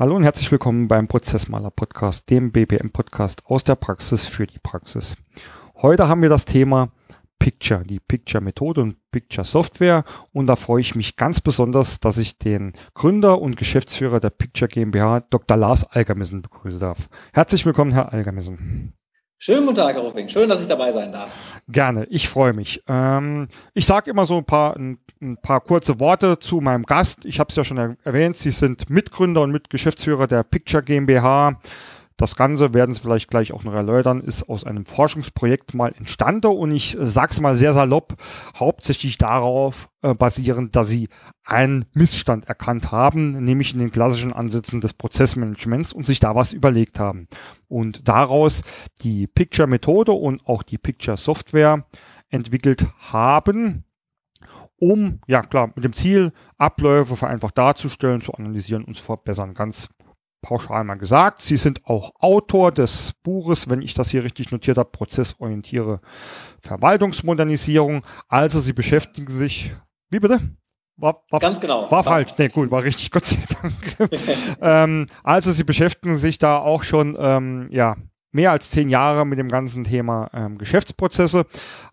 Hallo und herzlich willkommen beim Prozessmaler Podcast, dem BPM Podcast aus der Praxis für die Praxis. Heute haben wir das Thema Picture, die Picture Methode und Picture Software und da freue ich mich ganz besonders, dass ich den Gründer und Geschäftsführer der Picture GmbH, Dr. Lars Algermissen begrüßen darf. Herzlich willkommen, Herr Algermissen. Schönen guten Tag, Herr. Schön, dass ich dabei sein darf. Gerne, ich freue mich. Ähm, ich sage immer so ein paar, ein, ein, paar kurze Worte zu meinem Gast. Ich habe es ja schon erwähnt, Sie sind Mitgründer und Mitgeschäftsführer der Picture GmbH. Das Ganze werden Sie vielleicht gleich auch noch erläutern, ist aus einem Forschungsprojekt mal entstanden und ich sag's mal sehr salopp, hauptsächlich darauf äh, basierend, dass Sie einen Missstand erkannt haben, nämlich in den klassischen Ansätzen des Prozessmanagements und sich da was überlegt haben. Und daraus die Picture-Methode und auch die Picture-Software entwickelt haben, um, ja klar, mit dem Ziel, Abläufe vereinfacht darzustellen, zu analysieren und zu verbessern. Ganz pauschal mal gesagt. Sie sind auch Autor des Buches, wenn ich das hier richtig notiert habe, Prozessorientiere Verwaltungsmodernisierung. Also Sie beschäftigen sich, wie bitte? War, war, Ganz genau. War falsch. Nee, gut, war richtig, Gott sei Dank. ähm, also Sie beschäftigen sich da auch schon, ähm, ja, mehr als zehn Jahre mit dem ganzen Thema ähm, Geschäftsprozesse.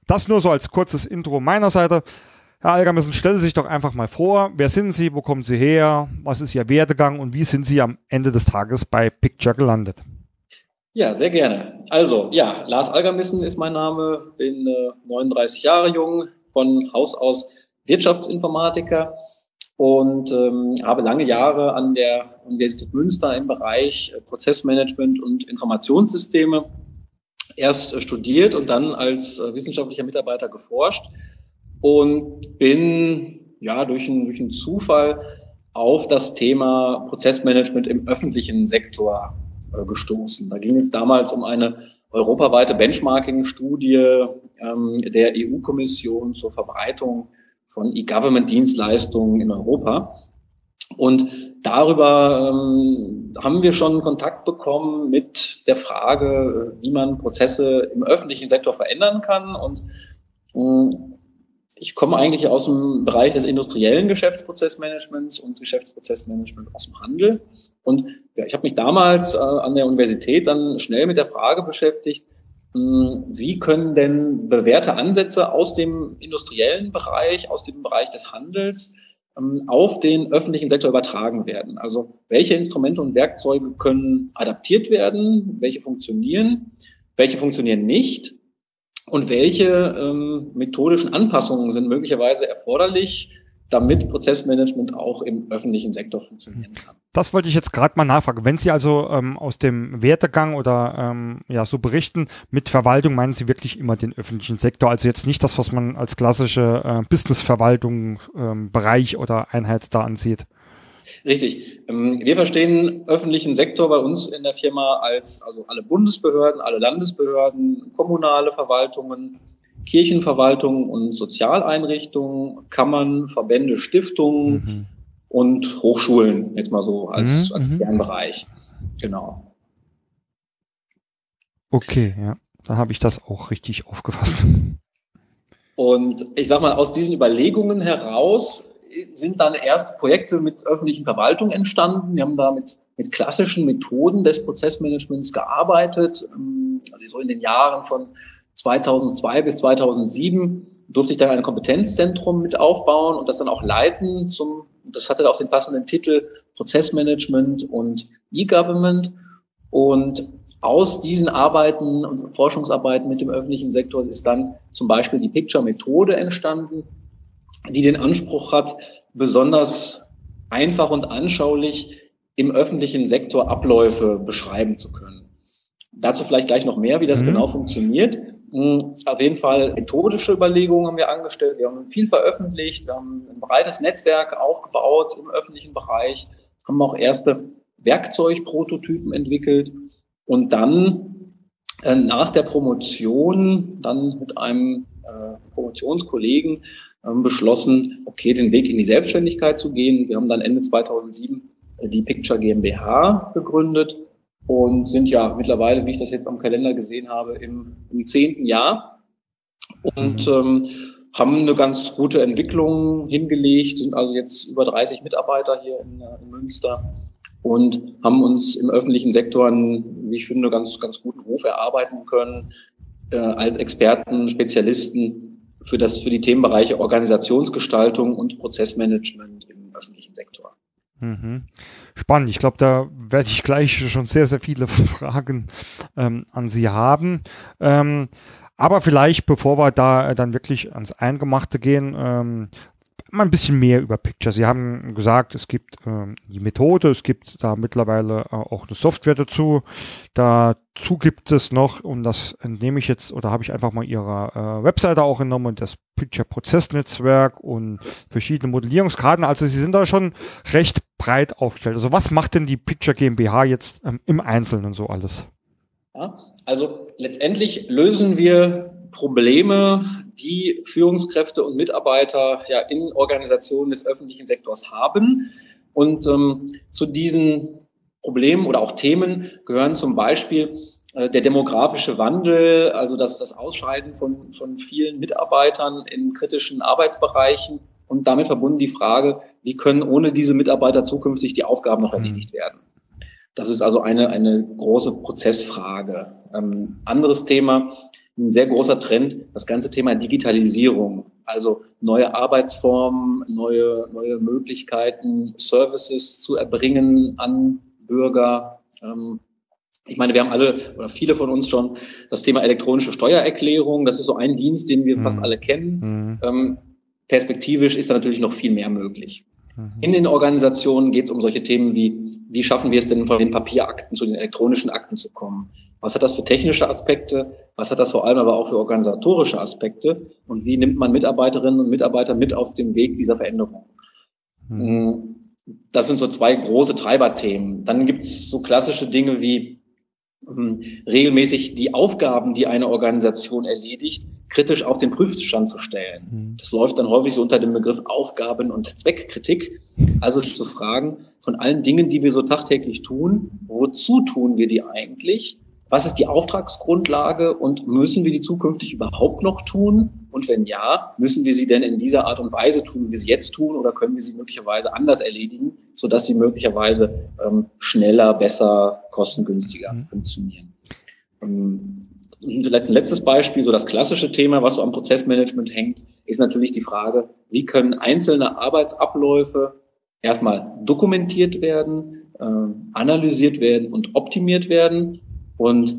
Das nur so als kurzes Intro meiner Seite. Herr Algermissen, stellen Sie sich doch einfach mal vor, wer sind Sie, wo kommen Sie her, was ist Ihr Werdegang und wie sind Sie am Ende des Tages bei Picture gelandet? Ja, sehr gerne. Also, ja, Lars Algermissen ist mein Name, bin äh, 39 Jahre jung, von Haus aus Wirtschaftsinformatiker und ähm, habe lange Jahre an der Universität Münster im Bereich äh, Prozessmanagement und Informationssysteme erst äh, studiert und dann als äh, wissenschaftlicher Mitarbeiter geforscht und bin ja durch einen, durch einen Zufall auf das Thema Prozessmanagement im öffentlichen Sektor äh, gestoßen. Da ging es damals um eine europaweite Benchmarking-Studie ähm, der EU-Kommission zur Verbreitung von E-Government-Dienstleistungen in Europa. Und darüber ähm, haben wir schon Kontakt bekommen mit der Frage, wie man Prozesse im öffentlichen Sektor verändern kann. Und ähm, ich komme eigentlich aus dem Bereich des industriellen Geschäftsprozessmanagements und Geschäftsprozessmanagement aus dem Handel. Und ja, ich habe mich damals äh, an der Universität dann schnell mit der Frage beschäftigt, mh, hm, wie können denn bewährte Ansätze aus dem industriellen Bereich, aus dem Bereich des Handels ähm, auf den öffentlichen Sektor übertragen werden? Also welche Instrumente und Werkzeuge können adaptiert werden, welche funktionieren, welche funktionieren nicht und welche ähm, methodischen Anpassungen sind möglicherweise erforderlich, damit Prozessmanagement auch im öffentlichen Sektor funktionieren kann. Das wollte ich jetzt gerade mal nachfragen. Wenn Sie also ähm, aus dem Wertegang oder ähm, ja so berichten, mit Verwaltung meinen Sie wirklich immer den öffentlichen Sektor, also jetzt nicht das, was man als klassische äh, Businessverwaltung ähm, Bereich oder Einheit da ansieht. Richtig. Ähm, wir verstehen öffentlichen Sektor bei uns in der Firma als also alle Bundesbehörden, alle Landesbehörden, kommunale Verwaltungen, Kirchenverwaltungen und Sozialeinrichtungen, Kammern, Verbände, Stiftungen mhm. und Hochschulen, jetzt mal so als, mhm. als mhm. Kernbereich. Genau. Okay, ja. Dann habe ich das auch richtig aufgefasst. Und ich sag mal, aus diesen Überlegungen heraus sind dann erste Projekte mit öffentlichen Verwaltung entstanden. Wir haben da mit, mit klassischen Methoden des Prozessmanagements gearbeitet. Ähm, also so in den Jahren von 2002 bis 2007 durfte ich dann ein Kompetenzzentrum mit aufbauen und das dann auch leiten zum, das hatte auch den passenden Titel Prozessmanagement und E-Government. Und aus diesen Arbeiten und Forschungsarbeiten mit dem öffentlichen Sektor ist dann zum Beispiel die Picture-Methode entstanden, die den Anspruch hat, besonders einfach und anschaulich im öffentlichen Sektor Abläufe beschreiben zu können. Dazu vielleicht gleich noch mehr, wie das mhm. genau funktioniert. Hm, auf jeden Fall methodische Überlegungen haben wir angestellt. Wir haben viel veröffentlicht. Wir haben ein breites Netzwerk aufgebaut im öffentlichen Bereich. Haben auch erste Werkzeugprototypen entwickelt. Und dann äh, nach der Promotion, dann mit einem äh, Promotionskollegen beschlossen, okay, den Weg in die Selbstständigkeit zu gehen. Wir haben dann Ende 2007 äh, die Picture GmbH gegründet und sind ja mittlerweile, wie ich das jetzt am Kalender gesehen habe, im, im zehnten Jahr und mhm. ähm, haben eine ganz gute Entwicklung hingelegt, sind also jetzt über 30 Mitarbeiter hier in, äh, in Münster und haben uns im öffentlichen Sektor einen, wie ich finde, ganz, ganz guten Ruf erarbeiten können äh, als Experten, Spezialisten für, das, für die Themenbereiche Organisationsgestaltung und Prozessmanagement im öffentlichen Sektor. Mhm. Spannend. Ich glaube, da werde ich gleich schon sehr, sehr viele Fragen ähm, an Sie haben. Ähm, aber vielleicht, bevor wir da dann wirklich ans Eingemachte gehen, ähm, mal ein bisschen mehr über Picture. Sie haben gesagt, es gibt ähm, die Methode, es gibt da mittlerweile äh, auch eine Software dazu. Dazu gibt es noch, und das entnehme ich jetzt, oder habe ich einfach mal Ihrer äh, Webseite auch genommen, das Picture Prozessnetzwerk und verschiedene Modellierungskarten. Also Sie sind da schon recht breit aufgestellt. Also was macht denn die Picture GmbH jetzt ähm, im Einzelnen so alles? Ja, also letztendlich lösen wir Probleme, die Führungskräfte und Mitarbeiter ja in Organisationen des öffentlichen Sektors haben. Und ähm, zu diesen Problemen oder auch Themen gehören zum Beispiel äh, der demografische Wandel, also das, das Ausscheiden von, von vielen Mitarbeitern in kritischen Arbeitsbereichen und damit verbunden die Frage, wie können ohne diese Mitarbeiter zukünftig die Aufgaben noch erledigt werden. Das ist also eine, eine große Prozessfrage. Ähm, anderes Thema ein sehr großer Trend, das ganze Thema Digitalisierung. Also neue Arbeitsformen, neue, neue Möglichkeiten, Services zu erbringen an Bürger. Ähm, ich meine, wir haben alle oder viele von uns schon das Thema elektronische Steuererklärung. Das ist so ein Dienst, den wir mhm. fast alle kennen. Mhm. Ähm, perspektivisch ist da natürlich noch viel mehr möglich. Mhm. In den Organisationen geht es um solche Themen wie, wie schaffen wir es denn von den Papierakten zu den elektronischen Akten zu kommen? Was hat das für technische Aspekte? Was hat das vor allem aber auch für organisatorische Aspekte? Und wie nimmt man Mitarbeiterinnen und Mitarbeiter mit auf dem Weg dieser Veränderung? Mhm. Das sind so zwei große Treiberthemen. Dann gibt es so klassische Dinge wie ähm, regelmäßig die Aufgaben, die eine Organisation erledigt, kritisch auf den Prüfstand zu stellen. Mhm. Das läuft dann häufig so unter dem Begriff Aufgaben- und Zweckkritik. Also zu fragen, von allen Dingen, die wir so tagtäglich tun, wozu tun wir die eigentlich? Was ist die Auftragsgrundlage und müssen wir die zukünftig überhaupt noch tun? Und wenn ja, müssen wir sie denn in dieser Art und Weise tun, wie wir sie jetzt tun, oder können wir sie möglicherweise anders erledigen, sodass sie möglicherweise ähm, schneller, besser, kostengünstiger mhm. funktionieren? Ähm, ein letztes Beispiel, so das klassische Thema, was so am Prozessmanagement hängt, ist natürlich die Frage, wie können einzelne Arbeitsabläufe erstmal dokumentiert werden, äh, analysiert werden und optimiert werden und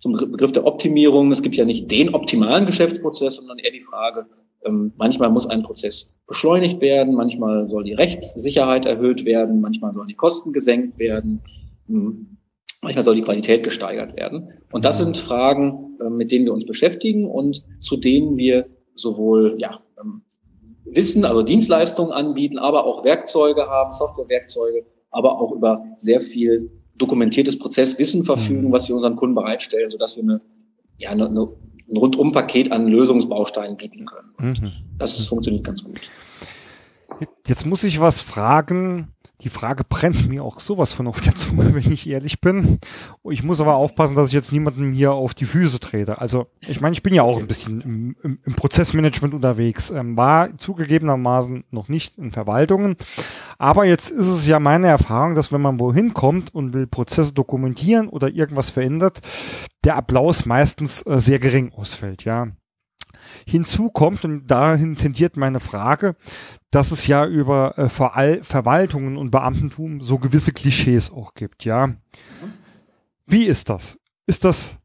zum Begriff der Optimierung, es gibt ja nicht den optimalen Geschäftsprozess, sondern eher die Frage, ähm, manchmal muss ein Prozess beschleunigt werden, manchmal soll die Rechtssicherheit erhöht werden, manchmal sollen die Kosten gesenkt werden, hm, manchmal soll die Qualität gesteigert werden. Und das sind Fragen, äh, mit denen wir uns beschäftigen und zu denen wir sowohl ja, ähm, Wissen, also Dienstleistungen anbieten, aber auch Werkzeuge haben, Softwarewerkzeuge, aber auch über sehr viel dokumentiertes Prozesswissen verfügen, mhm. was wir unseren Kunden bereitstellen, sodass wir eine, ja, eine, eine, ein Rundum-Paket an Lösungsbausteinen bieten können. Mhm. Das mhm. funktioniert ganz gut. Jetzt muss ich was fragen, die Frage brennt mir auch sowas von auf der Zunge, wenn ich ehrlich bin. Ich muss aber aufpassen, dass ich jetzt niemanden hier auf die Füße trete. Also, ich meine, ich bin ja auch ein bisschen im, im, im Prozessmanagement unterwegs, ähm, war zugegebenermaßen noch nicht in Verwaltungen. Aber jetzt ist es ja meine Erfahrung, dass wenn man wohin kommt und will Prozesse dokumentieren oder irgendwas verändert, der Applaus meistens äh, sehr gering ausfällt, ja. Hinzu kommt, und dahin tendiert meine Frage, dass es ja über äh, Ver Verwaltungen und Beamtentum so gewisse Klischees auch gibt, ja. Wie ist das? Ist das,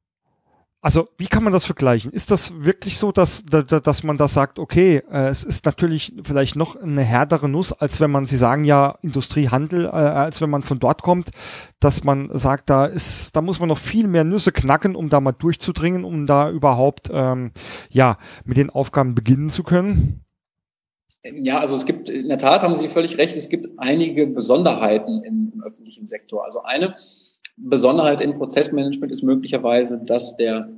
also wie kann man das vergleichen? Ist das wirklich so, dass, dass man da sagt, okay, äh, es ist natürlich vielleicht noch eine härtere Nuss, als wenn man, Sie sagen ja Industriehandel, äh, als wenn man von dort kommt, dass man sagt, da ist, da muss man noch viel mehr Nüsse knacken, um da mal durchzudringen, um da überhaupt, ähm, ja, mit den Aufgaben beginnen zu können? Ja, also es gibt, in der Tat haben Sie völlig recht, es gibt einige Besonderheiten im, im öffentlichen Sektor. Also eine Besonderheit im Prozessmanagement ist möglicherweise, dass der,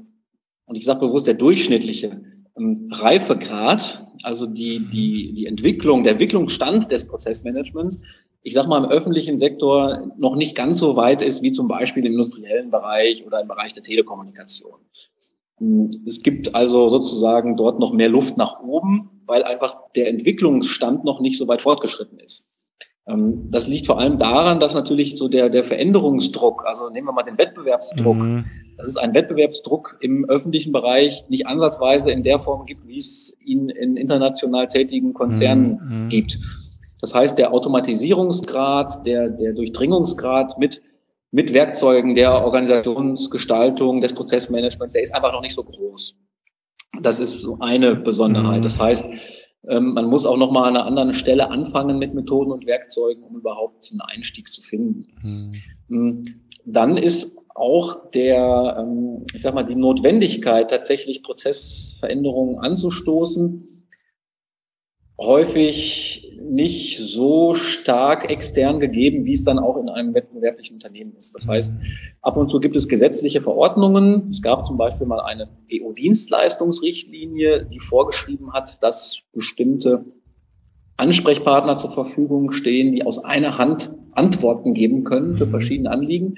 und ich sage bewusst, der durchschnittliche ähm, Reifegrad, also die, die, die Entwicklung, der Entwicklungsstand des Prozessmanagements, ich sage mal im öffentlichen Sektor noch nicht ganz so weit ist wie zum Beispiel im industriellen Bereich oder im Bereich der Telekommunikation. Es gibt also sozusagen dort noch mehr Luft nach oben, weil einfach der Entwicklungsstand noch nicht so weit fortgeschritten ist. Ähm, das liegt vor allem daran, dass natürlich so der, der Veränderungsdruck, also nehmen wir mal den Wettbewerbsdruck, mhm. dass es einen Wettbewerbsdruck im öffentlichen Bereich nicht ansatzweise in der Form gibt, wie es ihn in international tätigen Konzernen mhm. gibt. Das heißt, der Automatisierungsgrad, der, der Durchdringungsgrad mit, mit Werkzeugen der Organisationsgestaltung, des Prozessmanagements, der ist einfach noch nicht so groß. Das ist so eine Besonderheit. Mhm. Das heißt, ähm, man muss auch noch mal an einer anderen Stelle anfangen mit Methoden und Werkzeugen, um überhaupt einen Einstieg zu finden. Mhm. Dann ist auch der, ähm, ich sag mal, die Notwendigkeit, tatsächlich Prozessveränderungen anzustoßen, häufig nicht so stark extern gegeben, wie es dann auch in einem wettbewerblichen Unternehmen ist. Das heißt, ab und zu gibt es gesetzliche Verordnungen. Es gab zum Beispiel mal eine EU-Dienstleistungsrichtlinie, die vorgeschrieben hat, dass bestimmte Ansprechpartner zur Verfügung stehen, die aus einer Hand Antworten geben können für mhm. verschiedene Anliegen.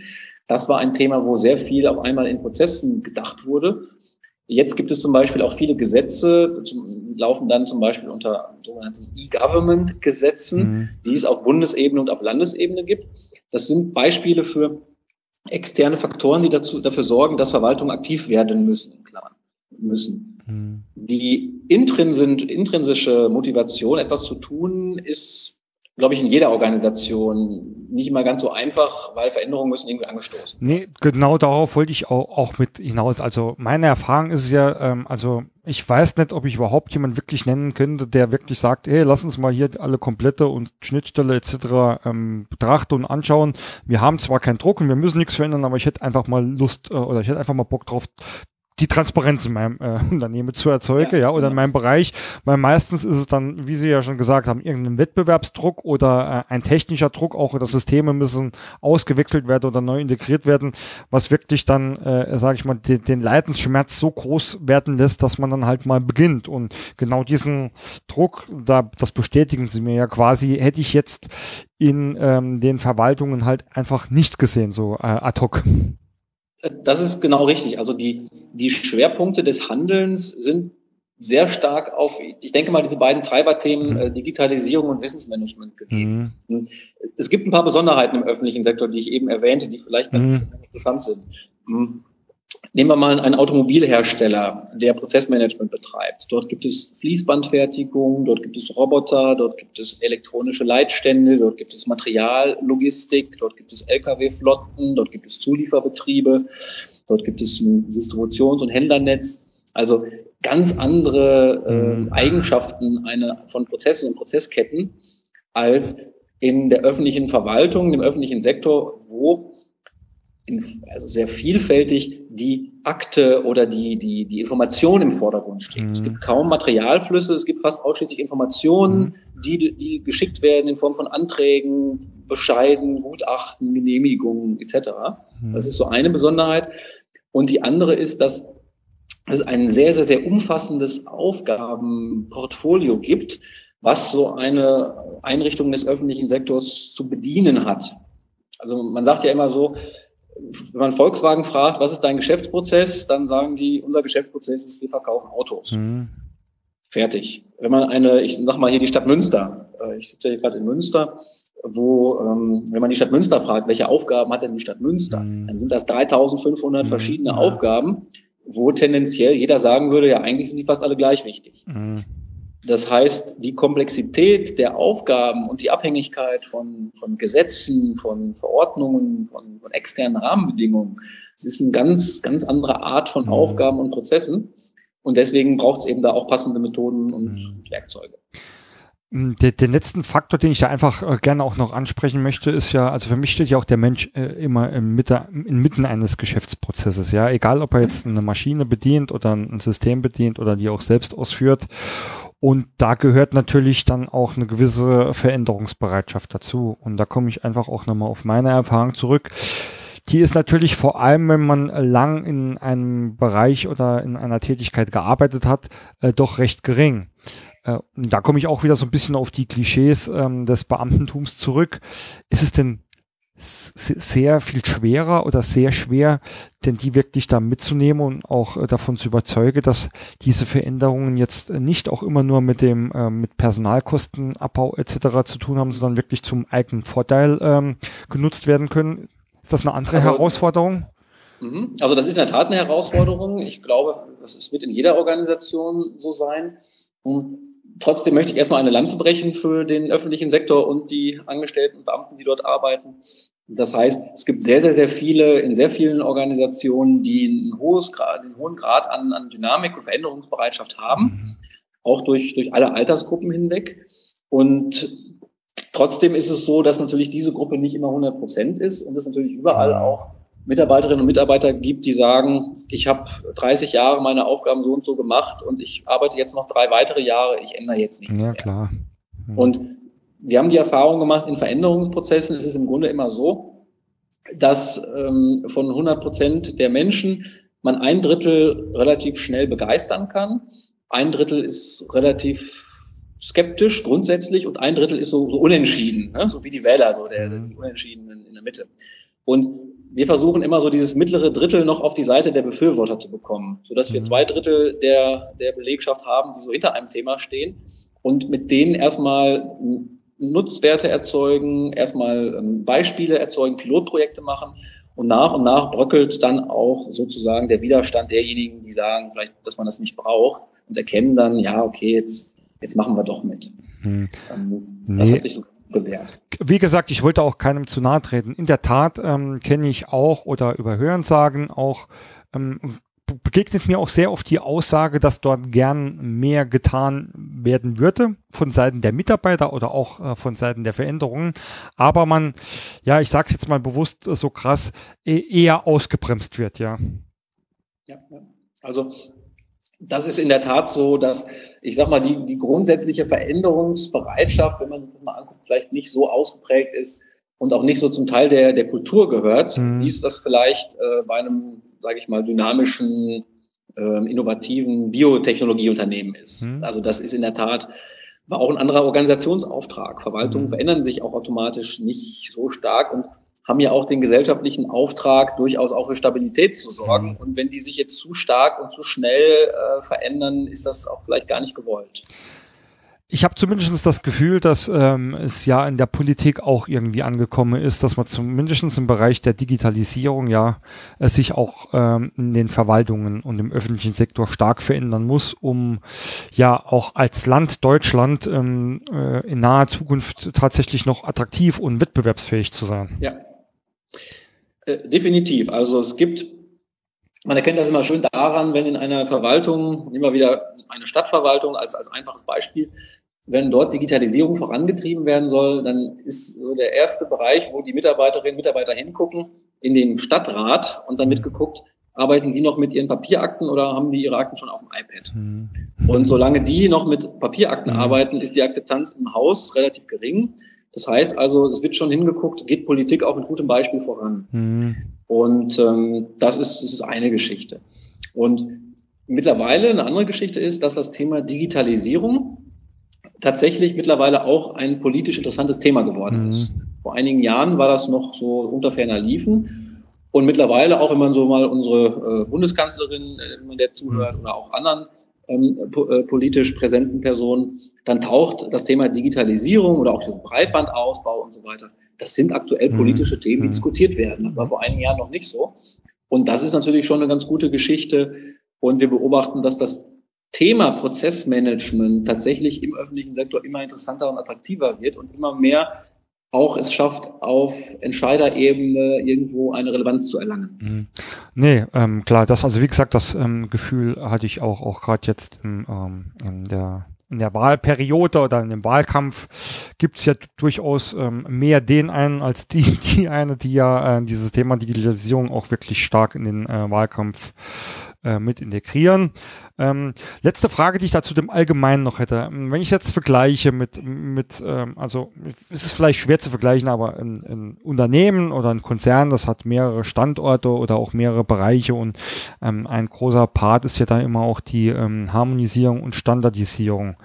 Das war ein Thema, wo sehr viel auf einmal in Prozessen gedacht wurde. Jetzt gibt es zum Beispiel auch viele Gesetze, laufen dann zum Beispiel unter sogenannten E-Government-Gesetzen, mhm. die es auf Bundesebene und auf Landesebene gibt. Das sind Beispiele für externe Faktoren, die dazu, dafür sorgen, dass Verwaltungen aktiv werden müssen, klar, müssen. Mhm. Die intrinsische Motivation, etwas zu tun, ist glaube ich, in jeder Organisation nicht immer ganz so einfach, weil Veränderungen müssen irgendwie angestoßen. Nee, genau darauf wollte ich auch, auch mit hinaus. Also meine Erfahrung ist ja, ähm, also ich weiß nicht, ob ich überhaupt jemanden wirklich nennen könnte, der wirklich sagt, hey, lass uns mal hier alle Komplette und Schnittstelle etc. Ähm, betrachten und anschauen. Wir haben zwar keinen Druck und wir müssen nichts verändern, aber ich hätte einfach mal Lust äh, oder ich hätte einfach mal Bock drauf, die Transparenz in meinem äh, Unternehmen zu erzeugen, ja, ja oder in genau. meinem Bereich, weil meistens ist es dann, wie Sie ja schon gesagt haben, irgendein Wettbewerbsdruck oder äh, ein technischer Druck, auch oder Systeme müssen ausgewechselt werden oder neu integriert werden, was wirklich dann, äh, sage ich mal, den, den Leidensschmerz so groß werden lässt, dass man dann halt mal beginnt und genau diesen Druck, da das bestätigen Sie mir ja quasi, hätte ich jetzt in ähm, den Verwaltungen halt einfach nicht gesehen, so äh, ad hoc. Das ist genau richtig. Also die, die Schwerpunkte des Handelns sind sehr stark auf, ich denke mal, diese beiden Treiberthemen äh, Digitalisierung und Wissensmanagement gesehen. Mhm. Es gibt ein paar Besonderheiten im öffentlichen Sektor, die ich eben erwähnte, die vielleicht ganz mhm. interessant sind. Mhm. Nehmen wir mal einen Automobilhersteller, der Prozessmanagement betreibt. Dort gibt es Fließbandfertigung, dort gibt es Roboter, dort gibt es elektronische Leitstände, dort gibt es Materiallogistik, dort gibt es Lkw-Flotten, dort gibt es Zulieferbetriebe, dort gibt es ein Distributions- und Händlernetz. Also ganz andere äh, Eigenschaften eine, von Prozessen und Prozessketten als in der öffentlichen Verwaltung, im öffentlichen Sektor, wo also sehr vielfältig die Akte oder die, die, die Information im Vordergrund steht. Mhm. Es gibt kaum Materialflüsse, es gibt fast ausschließlich Informationen, mhm. die, die geschickt werden in Form von Anträgen, Bescheiden, Gutachten, Genehmigungen etc. Mhm. Das ist so eine Besonderheit. Und die andere ist, dass es ein sehr, sehr, sehr umfassendes Aufgabenportfolio gibt, was so eine Einrichtung des öffentlichen Sektors zu bedienen hat. Also man sagt ja immer so, wenn man Volkswagen fragt, was ist dein Geschäftsprozess, dann sagen die, unser Geschäftsprozess ist, wir verkaufen Autos. Mhm. Fertig. Wenn man eine, ich sag mal hier die Stadt Münster, äh, ich sitze hier gerade in Münster, wo, ähm, wenn man die Stadt Münster fragt, welche Aufgaben hat denn die Stadt Münster, mhm. dann sind das 3500 mhm. verschiedene ja. Aufgaben, wo tendenziell jeder sagen würde, ja, eigentlich sind die fast alle gleich wichtig. Mhm. Das heißt, die Komplexität der Aufgaben und die Abhängigkeit von, von Gesetzen, von Verordnungen, von, von externen Rahmenbedingungen, das ist eine ganz, ganz andere Art von mhm. Aufgaben und Prozessen. Und deswegen braucht es eben da auch passende Methoden und mhm. Werkzeuge. Mm, den, letzten Faktor, den ich da einfach äh, gerne auch noch ansprechen möchte, ist ja, also für mich steht ja auch der Mensch äh, immer im Mitte, inmitten eines Geschäftsprozesses, ja, egal ob er jetzt eine Maschine bedient oder ein System bedient oder die auch selbst ausführt. Und da gehört natürlich dann auch eine gewisse Veränderungsbereitschaft dazu. Und da komme ich einfach auch nochmal auf meine Erfahrung zurück. Die ist natürlich vor allem, wenn man lang in einem Bereich oder in einer Tätigkeit gearbeitet hat, äh, doch recht gering. Äh, da komme ich auch wieder so ein bisschen auf die Klischees ähm, des Beamtentums zurück. Ist es denn sehr viel schwerer oder sehr schwer, denn die wirklich da mitzunehmen und auch äh, davon zu überzeugen, dass diese Veränderungen jetzt nicht auch immer nur mit dem äh, mit Personalkostenabbau etc. zu tun haben, sondern wirklich zum eigenen Vorteil ähm, genutzt werden können. Ist das eine andere also, Herausforderung? Mhm. Also das ist in der Tat eine Herausforderung. Ich glaube, das wird in jeder Organisation so sein. Und trotzdem möchte ich erstmal eine Lanze brechen für den öffentlichen Sektor und die Angestellten und Beamten, die dort arbeiten. Das heißt, es gibt sehr, sehr, sehr viele, in sehr vielen Organisationen, die ein hohes Grad, einen hohen Grad an, an Dynamik und Veränderungsbereitschaft haben, mhm. auch durch, durch alle Altersgruppen hinweg. Und trotzdem ist es so, dass natürlich diese Gruppe nicht immer 100 Prozent ist und es natürlich überall auch Mitarbeiterinnen und Mitarbeiter gibt, die sagen, ich habe 30 Jahre meine Aufgaben so und so gemacht und ich arbeite jetzt noch drei weitere Jahre, ich ändere jetzt nichts. Ja, mehr. klar. Mhm. Und wir haben die Erfahrung gemacht, in Veränderungsprozessen ist es im Grunde immer so, dass ähm, von 100 Prozent der Menschen man ein Drittel relativ schnell begeistern kann, ein Drittel ist relativ skeptisch grundsätzlich und ein Drittel ist so, so unentschieden, ne? so wie die Wähler, so der, mhm. die Unentschiedenen in der Mitte. Und wir versuchen immer so dieses mittlere Drittel noch auf die Seite der Befürworter zu bekommen, sodass wir mhm. zwei Drittel der, der Belegschaft haben, die so hinter einem Thema stehen und mit denen erstmal Nutzwerte erzeugen, erstmal ähm, Beispiele erzeugen, Pilotprojekte machen und nach und nach bröckelt dann auch sozusagen der Widerstand derjenigen, die sagen vielleicht, dass man das nicht braucht und erkennen dann, ja, okay, jetzt, jetzt machen wir doch mit. Hm. Das nee. hat sich so bewährt. Wie gesagt, ich wollte auch keinem zu nahe treten. In der Tat ähm, kenne ich auch oder über Hörensagen auch ähm, begegnet mir auch sehr oft die Aussage, dass dort gern mehr getan werden würde von Seiten der Mitarbeiter oder auch äh, von Seiten der Veränderungen. Aber man, ja, ich sage es jetzt mal bewusst so krass, e eher ausgebremst wird, ja. Ja, also das ist in der Tat so, dass ich sag mal, die, die grundsätzliche Veränderungsbereitschaft, wenn man sich das mal anguckt, vielleicht nicht so ausgeprägt ist und auch nicht so zum Teil der, der Kultur gehört, mhm. wie es das vielleicht äh, bei einem sage ich mal, dynamischen, äh, innovativen Biotechnologieunternehmen ist. Mhm. Also das ist in der Tat war auch ein anderer Organisationsauftrag. Verwaltungen mhm. verändern sich auch automatisch nicht so stark und haben ja auch den gesellschaftlichen Auftrag, durchaus auch für Stabilität zu sorgen. Mhm. Und wenn die sich jetzt zu stark und zu schnell äh, verändern, ist das auch vielleicht gar nicht gewollt ich habe zumindest das Gefühl, dass ähm, es ja in der Politik auch irgendwie angekommen ist, dass man zumindest im Bereich der Digitalisierung ja es äh, sich auch ähm, in den Verwaltungen und im öffentlichen Sektor stark verändern muss, um ja auch als Land Deutschland ähm, äh, in naher Zukunft tatsächlich noch attraktiv und wettbewerbsfähig zu sein. Ja, äh, definitiv. Also es gibt man erkennt das immer schön daran, wenn in einer Verwaltung, immer wieder eine Stadtverwaltung als, als einfaches Beispiel, wenn dort Digitalisierung vorangetrieben werden soll, dann ist so der erste Bereich, wo die Mitarbeiterinnen und Mitarbeiter hingucken, in den Stadtrat und dann mitgeguckt, arbeiten die noch mit ihren Papierakten oder haben die ihre Akten schon auf dem iPad? Mhm. Und solange die noch mit Papierakten mhm. arbeiten, ist die Akzeptanz im Haus relativ gering. Das heißt also, es wird schon hingeguckt, geht Politik auch mit gutem Beispiel voran. Mhm. Und ähm, das, ist, das ist eine Geschichte. Und mittlerweile eine andere Geschichte ist, dass das Thema Digitalisierung tatsächlich mittlerweile auch ein politisch interessantes Thema geworden mhm. ist. Vor einigen Jahren war das noch so unter ferner Liefen. Und mittlerweile auch, wenn man so mal unsere äh, Bundeskanzlerin, äh, wenn man der zuhört, mhm. oder auch anderen ähm, po äh, politisch präsenten Personen, dann taucht das Thema Digitalisierung oder auch Breitbandausbau und so weiter. Das sind aktuell mhm. politische Themen, die mhm. diskutiert werden. Das war vor einigen Jahren noch nicht so. Und das ist natürlich schon eine ganz gute Geschichte. Und wir beobachten, dass das Thema Prozessmanagement tatsächlich im öffentlichen Sektor immer interessanter und attraktiver wird und immer mehr auch es schafft, auf Entscheiderebene irgendwo eine Relevanz zu erlangen. Mhm. Nee, ähm, klar, das, also wie gesagt, das ähm, Gefühl hatte ich auch, auch gerade jetzt im, ähm, in der in der Wahlperiode oder in dem Wahlkampf gibt's ja durchaus ähm, mehr den einen als die, die eine, die ja äh, dieses Thema Digitalisierung auch wirklich stark in den äh, Wahlkampf äh, mit integrieren. Ähm, letzte Frage, die ich dazu dem Allgemeinen noch hätte. Wenn ich jetzt vergleiche mit, mit ähm, also es ist vielleicht schwer zu vergleichen, aber ein, ein Unternehmen oder ein Konzern, das hat mehrere Standorte oder auch mehrere Bereiche und ähm, ein großer Part ist ja da immer auch die ähm, Harmonisierung und Standardisierung.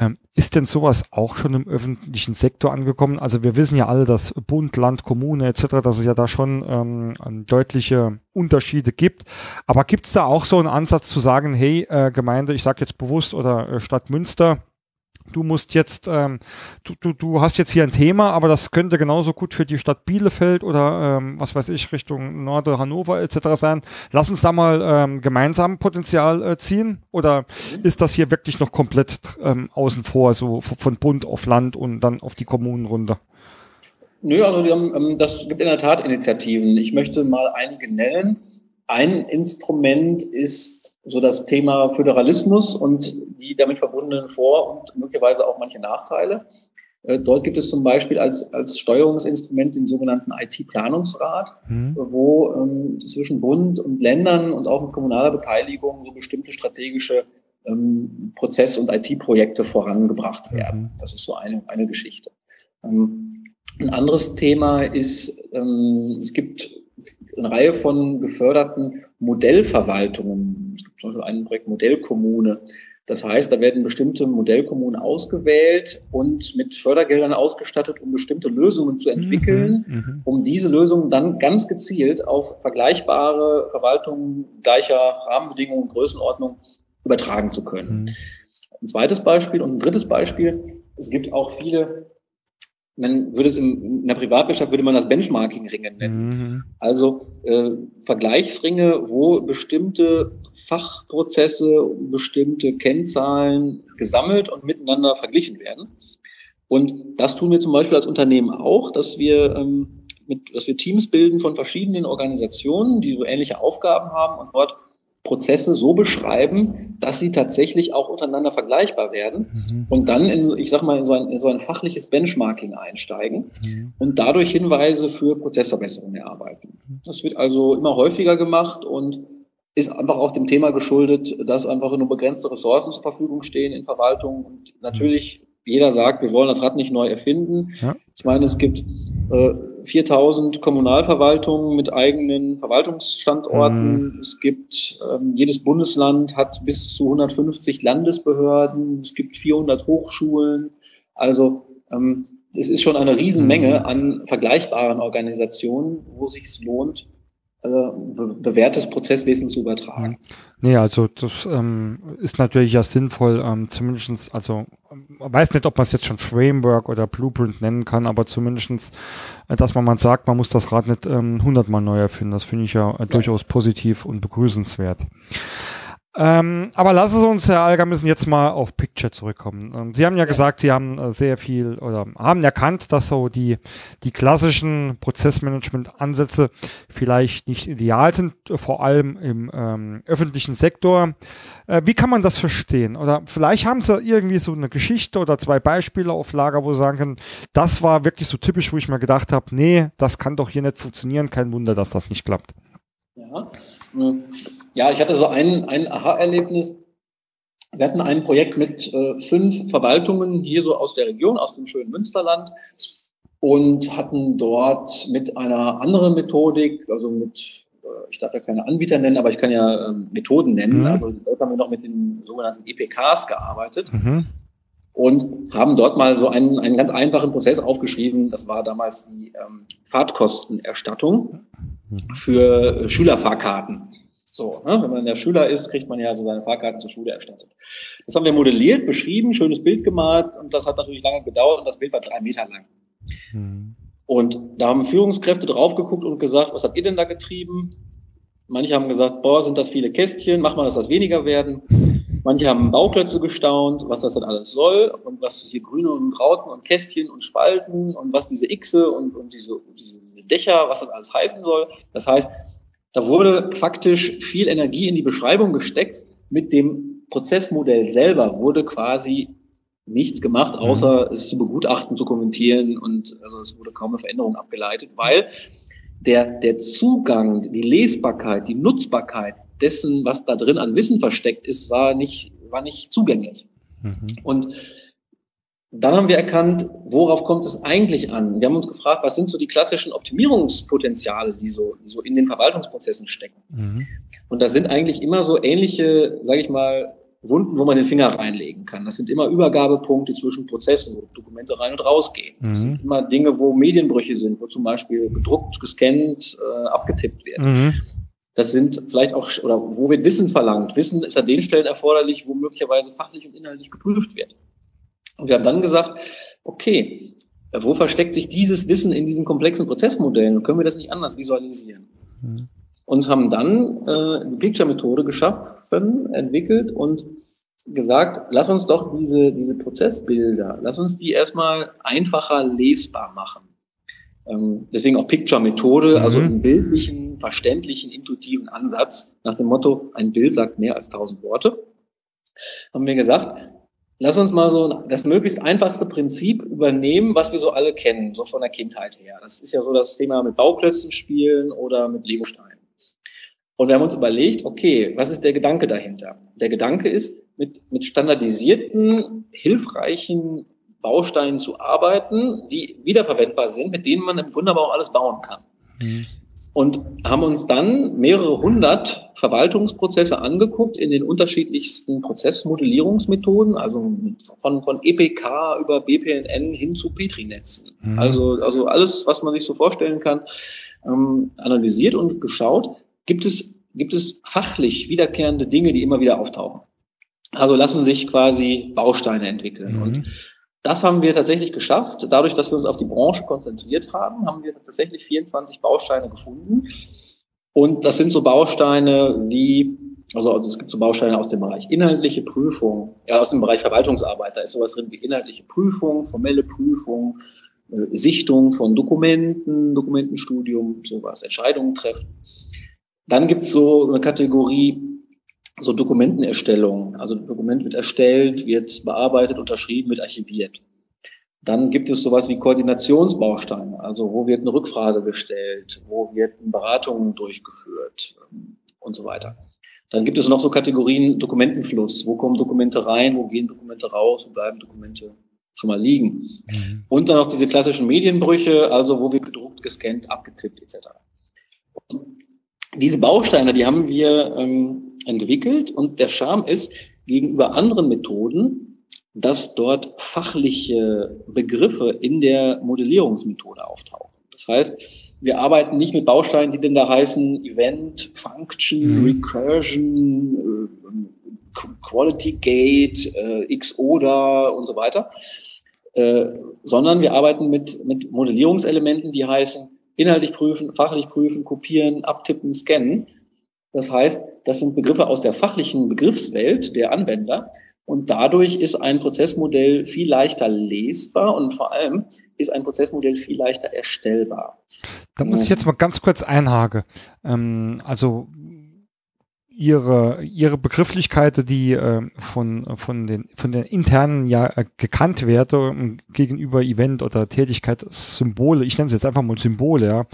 Ähm, ist denn sowas auch schon im öffentlichen Sektor angekommen? Also wir wissen ja alle, dass Bund, Land, Kommune etc., dass es ja da schon ähm, deutliche Unterschiede gibt. Aber gibt es da auch so einen Ansatz zu sagen, hey, äh, Gemeinde, ich sage jetzt bewusst oder äh, Stadt Münster, du musst jetzt, ähm, du, du, du hast jetzt hier ein Thema, aber das könnte genauso gut für die Stadt Bielefeld oder ähm, was weiß ich, Richtung Norde, Hannover etc. sein. Lass uns da mal ähm, gemeinsam Potenzial äh, ziehen oder ist das hier wirklich noch komplett ähm, außen vor, so von Bund auf Land und dann auf die Kommunen runter? Nö, also die haben, ähm, das gibt in der Tat Initiativen. Ich möchte mal einige nennen. Ein Instrument ist so das Thema Föderalismus und die damit verbundenen Vor- und möglicherweise auch manche Nachteile. Äh, dort gibt es zum Beispiel als, als Steuerungsinstrument den sogenannten IT-Planungsrat, mhm. wo ähm, zwischen Bund und Ländern und auch mit kommunaler Beteiligung so bestimmte strategische ähm, Prozess- und IT-Projekte vorangebracht werden. Mhm. Das ist so eine, eine Geschichte. Ähm, ein anderes Thema ist, ähm, es gibt eine Reihe von geförderten Modellverwaltungen. Es gibt zum Beispiel ein Projekt Modellkommune. Das heißt, da werden bestimmte Modellkommunen ausgewählt und mit Fördergeldern ausgestattet, um bestimmte Lösungen zu entwickeln, mhm, mhm. um diese Lösungen dann ganz gezielt auf vergleichbare Verwaltungen gleicher Rahmenbedingungen und Größenordnung übertragen zu können. Mhm. Ein zweites Beispiel und ein drittes Beispiel. Es gibt auch viele man würde es in, in der Privatwirtschaft würde man das Benchmarking-Ringe nennen. Mhm. Also äh, Vergleichsringe, wo bestimmte Fachprozesse, bestimmte Kennzahlen gesammelt und miteinander verglichen werden. Und das tun wir zum Beispiel als Unternehmen auch, dass wir ähm, mit, dass wir Teams bilden von verschiedenen Organisationen, die so ähnliche Aufgaben haben und dort Prozesse so beschreiben, dass sie tatsächlich auch untereinander vergleichbar werden mhm. und dann in, ich sag mal, in so ein, in so ein fachliches Benchmarking einsteigen mhm. und dadurch Hinweise für Prozessverbesserungen erarbeiten. Das wird also immer häufiger gemacht und ist einfach auch dem Thema geschuldet, dass einfach nur begrenzte Ressourcen zur Verfügung stehen in Verwaltung und natürlich jeder sagt, wir wollen das Rad nicht neu erfinden. Ja. Ich meine, es gibt äh, 4000 Kommunalverwaltungen mit eigenen Verwaltungsstandorten. Mhm. Es gibt, ähm, jedes Bundesland hat bis zu 150 Landesbehörden. Es gibt 400 Hochschulen. Also ähm, es ist schon eine Riesenmenge mhm. an vergleichbaren Organisationen, wo sich lohnt, bewährtes Prozesswesen zu übertragen. Nee, also das ähm, ist natürlich ja sinnvoll, ähm, zumindestens, also man weiß nicht, ob man es jetzt schon Framework oder Blueprint nennen kann, aber zumindestens, äh, dass man mal sagt, man muss das Rad nicht ähm, hundertmal neu erfinden. Das finde ich ja, äh, ja, durchaus positiv und begrüßenswert. Ähm, aber lassen Sie uns, Herr Alger, müssen jetzt mal auf Picture zurückkommen. Sie haben ja, ja, gesagt, Sie haben äh, sehr viel oder haben erkannt, dass so die, die klassischen Prozessmanagement-Ansätze vielleicht nicht ideal sind, vor allem im ähm, öffentlichen Sektor. Äh, wie kann man das verstehen? Oder vielleicht haben Sie irgendwie so eine Geschichte oder zwei Beispiele auf Lager, wo Sie sagen können, das war wirklich so typisch, wo ich mir gedacht habe, nee, das kann doch hier nicht funktionieren. Kein Wunder, dass das nicht klappt. Ja, ja, ich hatte so ein, ein Aha-Erlebnis. Wir hatten ein Projekt mit äh, fünf Verwaltungen hier so aus der Region, aus dem schönen Münsterland und hatten dort mit einer anderen Methodik, also mit, äh, ich darf ja keine Anbieter nennen, aber ich kann ja äh, Methoden nennen. Mhm. Also dort haben wir noch mit den sogenannten EPKs gearbeitet. Mhm. Und haben dort mal so einen, einen ganz einfachen Prozess aufgeschrieben. Das war damals die ähm, Fahrtkostenerstattung mhm. für Schülerfahrkarten. So, ne? wenn man der Schüler ist, kriegt man ja so seine Fahrkarten zur Schule erstattet. Das haben wir modelliert, beschrieben, schönes Bild gemalt und das hat natürlich lange gedauert und das Bild war drei Meter lang. Mhm. Und da haben Führungskräfte drauf geguckt und gesagt, was habt ihr denn da getrieben? Manche haben gesagt, boah, sind das viele Kästchen, mach mal, dass das weniger werden. Manche haben Bauklötze gestaunt, was das dann alles soll und was hier grüne und Rauten und Kästchen und Spalten und was diese Xe und, und diese, diese Dächer, was das alles heißen soll. Das heißt, da wurde faktisch viel Energie in die Beschreibung gesteckt. Mit dem Prozessmodell selber wurde quasi nichts gemacht, mhm. außer es zu begutachten, zu kommentieren und also es wurde kaum eine Veränderung abgeleitet, weil der, der Zugang, die Lesbarkeit, die Nutzbarkeit dessen, was da drin an Wissen versteckt ist, war nicht, war nicht zugänglich. Mhm. Und dann haben wir erkannt, worauf kommt es eigentlich an? Wir haben uns gefragt, was sind so die klassischen Optimierungspotenziale, die so, die so in den Verwaltungsprozessen stecken? Mhm. Und das sind eigentlich immer so ähnliche, sage ich mal, Wunden, wo man den Finger reinlegen kann. Das sind immer Übergabepunkte zwischen Prozessen, wo Dokumente rein und rausgehen. Mhm. Das sind immer Dinge, wo Medienbrüche sind, wo zum Beispiel gedruckt, gescannt, äh, abgetippt wird. Mhm. Das sind vielleicht auch, oder wo wird Wissen verlangt. Wissen ist an den Stellen erforderlich, wo möglicherweise fachlich und inhaltlich geprüft wird. Und wir haben dann gesagt, okay, wo versteckt sich dieses Wissen in diesen komplexen Prozessmodellen? Können wir das nicht anders visualisieren? Mhm und haben dann äh, die Picture-Methode geschaffen, entwickelt und gesagt, lass uns doch diese, diese Prozessbilder, lass uns die erstmal einfacher lesbar machen. Ähm, deswegen auch Picture-Methode, mhm. also einen bildlichen, verständlichen, intuitiven Ansatz nach dem Motto, ein Bild sagt mehr als tausend Worte. Haben wir gesagt, lass uns mal so das möglichst einfachste Prinzip übernehmen, was wir so alle kennen, so von der Kindheit her. Das ist ja so das Thema mit Bauklötzen spielen oder mit Legosteinen. Und wir haben uns überlegt, okay, was ist der Gedanke dahinter? Der Gedanke ist, mit, mit standardisierten, hilfreichen Bausteinen zu arbeiten, die wiederverwendbar sind, mit denen man wunderbar auch alles bauen kann. Mhm. Und haben uns dann mehrere hundert Verwaltungsprozesse angeguckt in den unterschiedlichsten Prozessmodellierungsmethoden, also von, von EPK über BPNN hin zu Petri-Netzen. Mhm. Also, also alles, was man sich so vorstellen kann, ähm, analysiert und geschaut, gibt es, gibt es fachlich wiederkehrende Dinge, die immer wieder auftauchen. Also lassen sich quasi Bausteine entwickeln. Mhm. Und das haben wir tatsächlich geschafft. Dadurch, dass wir uns auf die Branche konzentriert haben, haben wir tatsächlich 24 Bausteine gefunden. Und das sind so Bausteine wie, also, also es gibt so Bausteine aus dem Bereich inhaltliche Prüfung, ja, aus dem Bereich Verwaltungsarbeit. Da ist sowas drin wie inhaltliche Prüfung, formelle Prüfung, äh, Sichtung von Dokumenten, Dokumentenstudium, sowas, Entscheidungen treffen. Dann gibt es so eine Kategorie, so Dokumentenerstellung. Also Dokument wird erstellt, wird bearbeitet, unterschrieben, wird archiviert. Dann gibt es sowas wie Koordinationsbausteine, also wo wird eine Rückfrage gestellt, wo wird Beratungen durchgeführt ähm, und so weiter. Dann gibt es noch so Kategorien Dokumentenfluss, wo kommen Dokumente rein, wo gehen Dokumente raus, wo bleiben Dokumente schon mal liegen. Mhm. Und dann noch diese klassischen Medienbrüche, also wo wird gedruckt, gescannt, abgetippt etc. Und diese Bausteine, die haben wir ähm, entwickelt und der Charme ist gegenüber anderen Methoden, dass dort fachliche Begriffe in der Modellierungsmethode auftauchen. Das heißt, wir arbeiten nicht mit Bausteinen, die denn da heißen Event, Function, mhm. Recursion, äh, Quality Gate, äh, XODA und so weiter, äh, sondern wir arbeiten mit, mit Modellierungselementen, die heißen inhaltlich prüfen, fachlich prüfen, kopieren, abtippen, scannen. Das heißt, das sind Begriffe aus der fachlichen Begriffswelt der Anwender. Und dadurch ist ein Prozessmodell viel leichter lesbar und vor allem ist ein Prozessmodell viel leichter erstellbar. Da muss ich jetzt mal ganz kurz einhaken. Ähm, also ihre ihre Begrifflichkeit, die äh, von von den von den internen ja äh, gekannt werden gegenüber Event oder Tätigkeit Symbole. Ich nenne es jetzt einfach mal Symbole. Ja,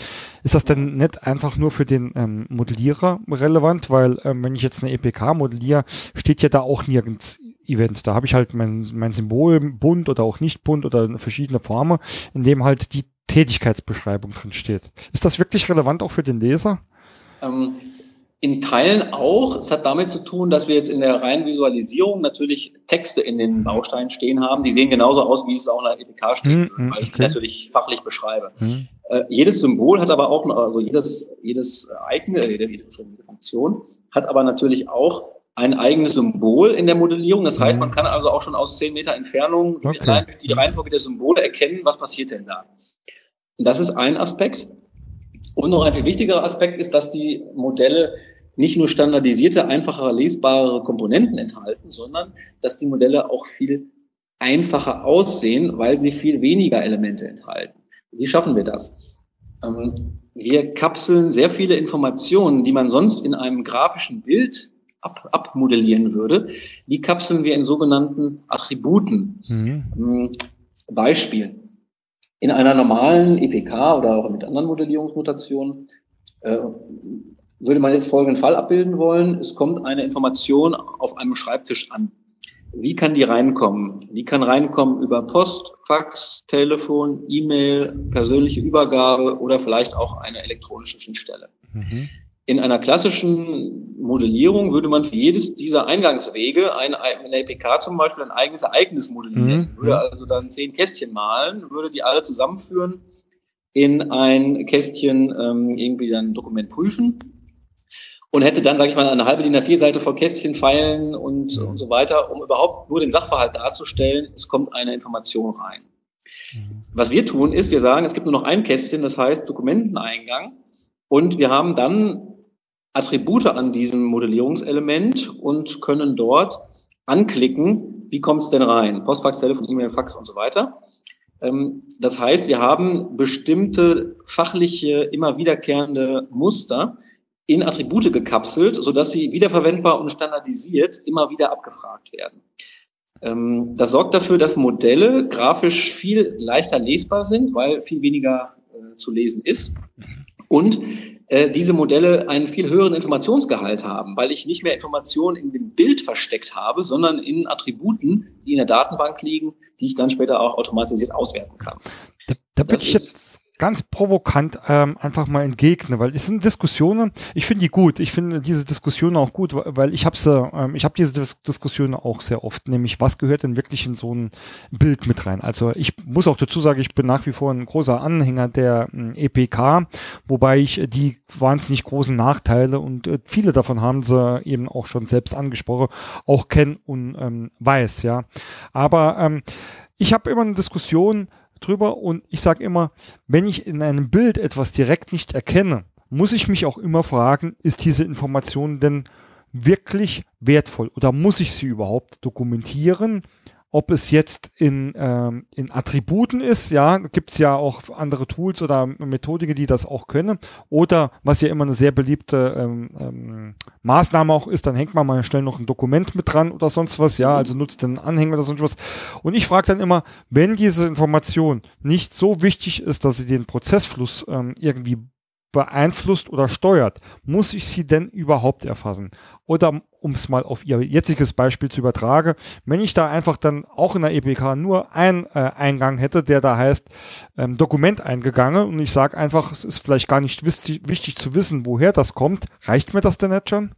ist das denn nicht einfach nur für den ähm, Modellierer relevant, weil ähm, wenn ich jetzt eine EPK modelliere, steht ja da auch nirgends Event. Da habe ich halt mein mein Symbol bunt oder auch nicht bunt oder verschiedene Formen, in dem halt die Tätigkeitsbeschreibung drin steht. Ist das wirklich relevant auch für den Leser? Ähm in Teilen auch. Es hat damit zu tun, dass wir jetzt in der reinen Visualisierung natürlich Texte in den Bausteinen stehen haben. Die sehen genauso aus, wie es auch in der EPK steht, mhm, weil ich okay. die natürlich fachlich beschreibe. Mhm. Äh, jedes Symbol hat aber auch, also jedes, jedes Icon, äh, jede, jede Funktion hat aber natürlich auch ein eigenes Symbol in der Modellierung. Das heißt, man mhm. kann also auch schon aus zehn Meter Entfernung okay. die Reihenfolge der Symbole erkennen, was passiert denn da. Das ist ein Aspekt. Und noch ein viel wichtigerer Aspekt ist, dass die Modelle nicht nur standardisierte, einfacher lesbare Komponenten enthalten, sondern dass die Modelle auch viel einfacher aussehen, weil sie viel weniger Elemente enthalten. Wie schaffen wir das? Ähm, wir kapseln sehr viele Informationen, die man sonst in einem grafischen Bild ab, abmodellieren würde. Die kapseln wir in sogenannten Attributen. Mhm. Ähm, Beispiel. In einer normalen EPK oder auch mit anderen Modellierungsnotationen äh, würde man jetzt folgenden Fall abbilden wollen. Es kommt eine Information auf einem Schreibtisch an. Wie kann die reinkommen? Die kann reinkommen über Post, Fax, Telefon, E-Mail, persönliche Übergabe oder vielleicht auch eine elektronische Schnittstelle. Mhm. In einer klassischen Modellierung würde man für jedes dieser Eingangswege ein, in der EPK zum Beispiel ein eigenes Ereignis modellieren, mhm. würde also dann zehn Kästchen malen, würde die alle zusammenführen, in ein Kästchen ähm, irgendwie dann ein Dokument prüfen und hätte dann, sage ich mal, eine halbe DIN A4-Seite vor Kästchen feilen und, mhm. und so weiter, um überhaupt nur den Sachverhalt darzustellen, es kommt eine Information rein. Was wir tun, ist, wir sagen, es gibt nur noch ein Kästchen, das heißt Dokumenteneingang und wir haben dann Attribute an diesem Modellierungselement und können dort anklicken, wie kommt es denn rein? Postfax, Telefon, E-Mail, Fax und so weiter. Ähm, das heißt, wir haben bestimmte fachliche, immer wiederkehrende Muster in Attribute gekapselt, sodass sie wiederverwendbar und standardisiert immer wieder abgefragt werden. Ähm, das sorgt dafür, dass Modelle grafisch viel leichter lesbar sind, weil viel weniger äh, zu lesen ist. Und äh, diese Modelle einen viel höheren Informationsgehalt haben, weil ich nicht mehr Informationen in dem Bild versteckt habe, sondern in Attributen, die in der Datenbank liegen, die ich dann später auch automatisiert auswerten kann. Da, da würde ich jetzt ganz provokant ähm, einfach mal entgegne, weil es sind Diskussionen, ich finde die gut, ich finde diese Diskussionen auch gut, weil ich habe ähm, ich habe diese Dis Diskussionen auch sehr oft, nämlich was gehört denn wirklich in so ein Bild mit rein? Also ich muss auch dazu sagen, ich bin nach wie vor ein großer Anhänger der äh, EPK, wobei ich die wahnsinnig großen Nachteile und äh, viele davon haben sie eben auch schon selbst angesprochen, auch kennen und ähm, weiß, ja. Aber ähm, ich habe immer eine Diskussion, drüber und ich sage immer, wenn ich in einem Bild etwas direkt nicht erkenne, muss ich mich auch immer fragen, ist diese Information denn wirklich wertvoll oder muss ich sie überhaupt dokumentieren? Ob es jetzt in, ähm, in Attributen ist, ja, gibt's ja auch andere Tools oder Methodiken, die das auch können. Oder was ja immer eine sehr beliebte ähm, ähm, Maßnahme auch ist, dann hängt man mal schnell noch ein Dokument mit dran oder sonst was, ja, also nutzt den Anhänger oder sonst was. Und ich frage dann immer, wenn diese Information nicht so wichtig ist, dass sie den Prozessfluss ähm, irgendwie beeinflusst oder steuert, muss ich sie denn überhaupt erfassen? Oder um es mal auf Ihr jetziges Beispiel zu übertragen, wenn ich da einfach dann auch in der EPK nur einen äh, Eingang hätte, der da heißt ähm, Dokument eingegangen und ich sage einfach, es ist vielleicht gar nicht wichtig, wichtig zu wissen, woher das kommt, reicht mir das denn nicht schon?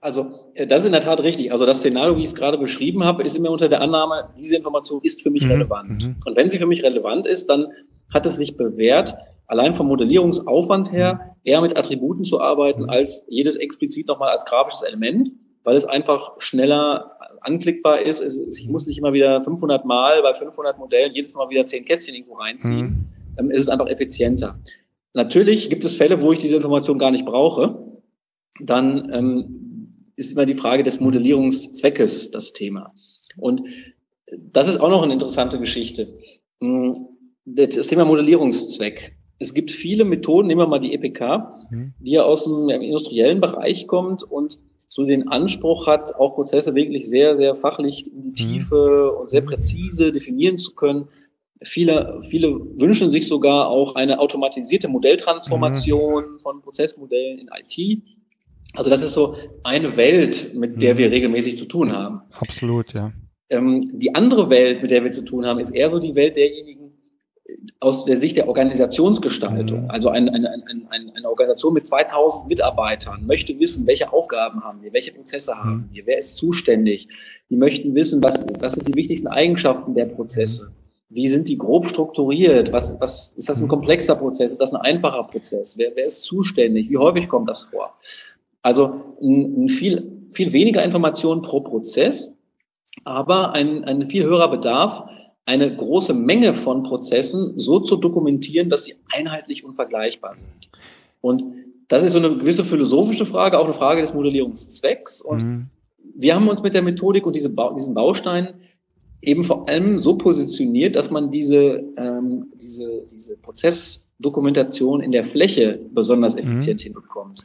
Also äh, das ist in der Tat richtig. Also das Szenario, wie ich es gerade beschrieben habe, ist immer unter der Annahme, diese Information ist für mich mhm. relevant. Mhm. Und wenn sie für mich relevant ist, dann hat es sich bewährt, allein vom Modellierungsaufwand her mhm. eher mit Attributen zu arbeiten, mhm. als jedes explizit nochmal als grafisches Element, weil es einfach schneller anklickbar ist. Ich muss nicht immer wieder 500 Mal bei 500 Modellen jedes Mal wieder 10 Kästchen irgendwo reinziehen. Mhm. Ähm, es ist einfach effizienter. Natürlich gibt es Fälle, wo ich diese Information gar nicht brauche. Dann ähm, ist immer die Frage des Modellierungszweckes das Thema. Und das ist auch noch eine interessante Geschichte. Hm, das Thema Modellierungszweck. Es gibt viele Methoden, nehmen wir mal die EPK, mhm. die ja aus dem industriellen Bereich kommt und so den Anspruch hat, auch Prozesse wirklich sehr, sehr fachlich in die mhm. Tiefe und sehr präzise definieren zu können. Viele, viele wünschen sich sogar auch eine automatisierte Modelltransformation mhm. von Prozessmodellen in IT. Also das ist so eine Welt, mit der wir regelmäßig zu tun haben. Absolut, ja. Ähm, die andere Welt, mit der wir zu tun haben, ist eher so die Welt derjenigen, aus der Sicht der Organisationsgestaltung, mhm. also eine, eine, eine, eine Organisation mit 2000 Mitarbeitern möchte wissen, welche Aufgaben haben wir, welche Prozesse mhm. haben wir, wer ist zuständig. Die möchten wissen, was, was sind die wichtigsten Eigenschaften der Prozesse. Wie sind die grob strukturiert? Was, was ist das ein mhm. komplexer Prozess? Ist das ein einfacher Prozess? Wer, wer ist zuständig? Wie häufig kommt das vor? Also ein, ein viel, viel weniger Informationen pro Prozess, aber ein, ein viel höherer Bedarf eine große Menge von Prozessen so zu dokumentieren, dass sie einheitlich und vergleichbar sind. Und das ist so eine gewisse philosophische Frage, auch eine Frage des Modellierungszwecks. Und mhm. wir haben uns mit der Methodik und diese ba diesen Bausteinen eben vor allem so positioniert, dass man diese, ähm, diese, diese Prozessdokumentation in der Fläche besonders mhm. effizient mhm. hinbekommt.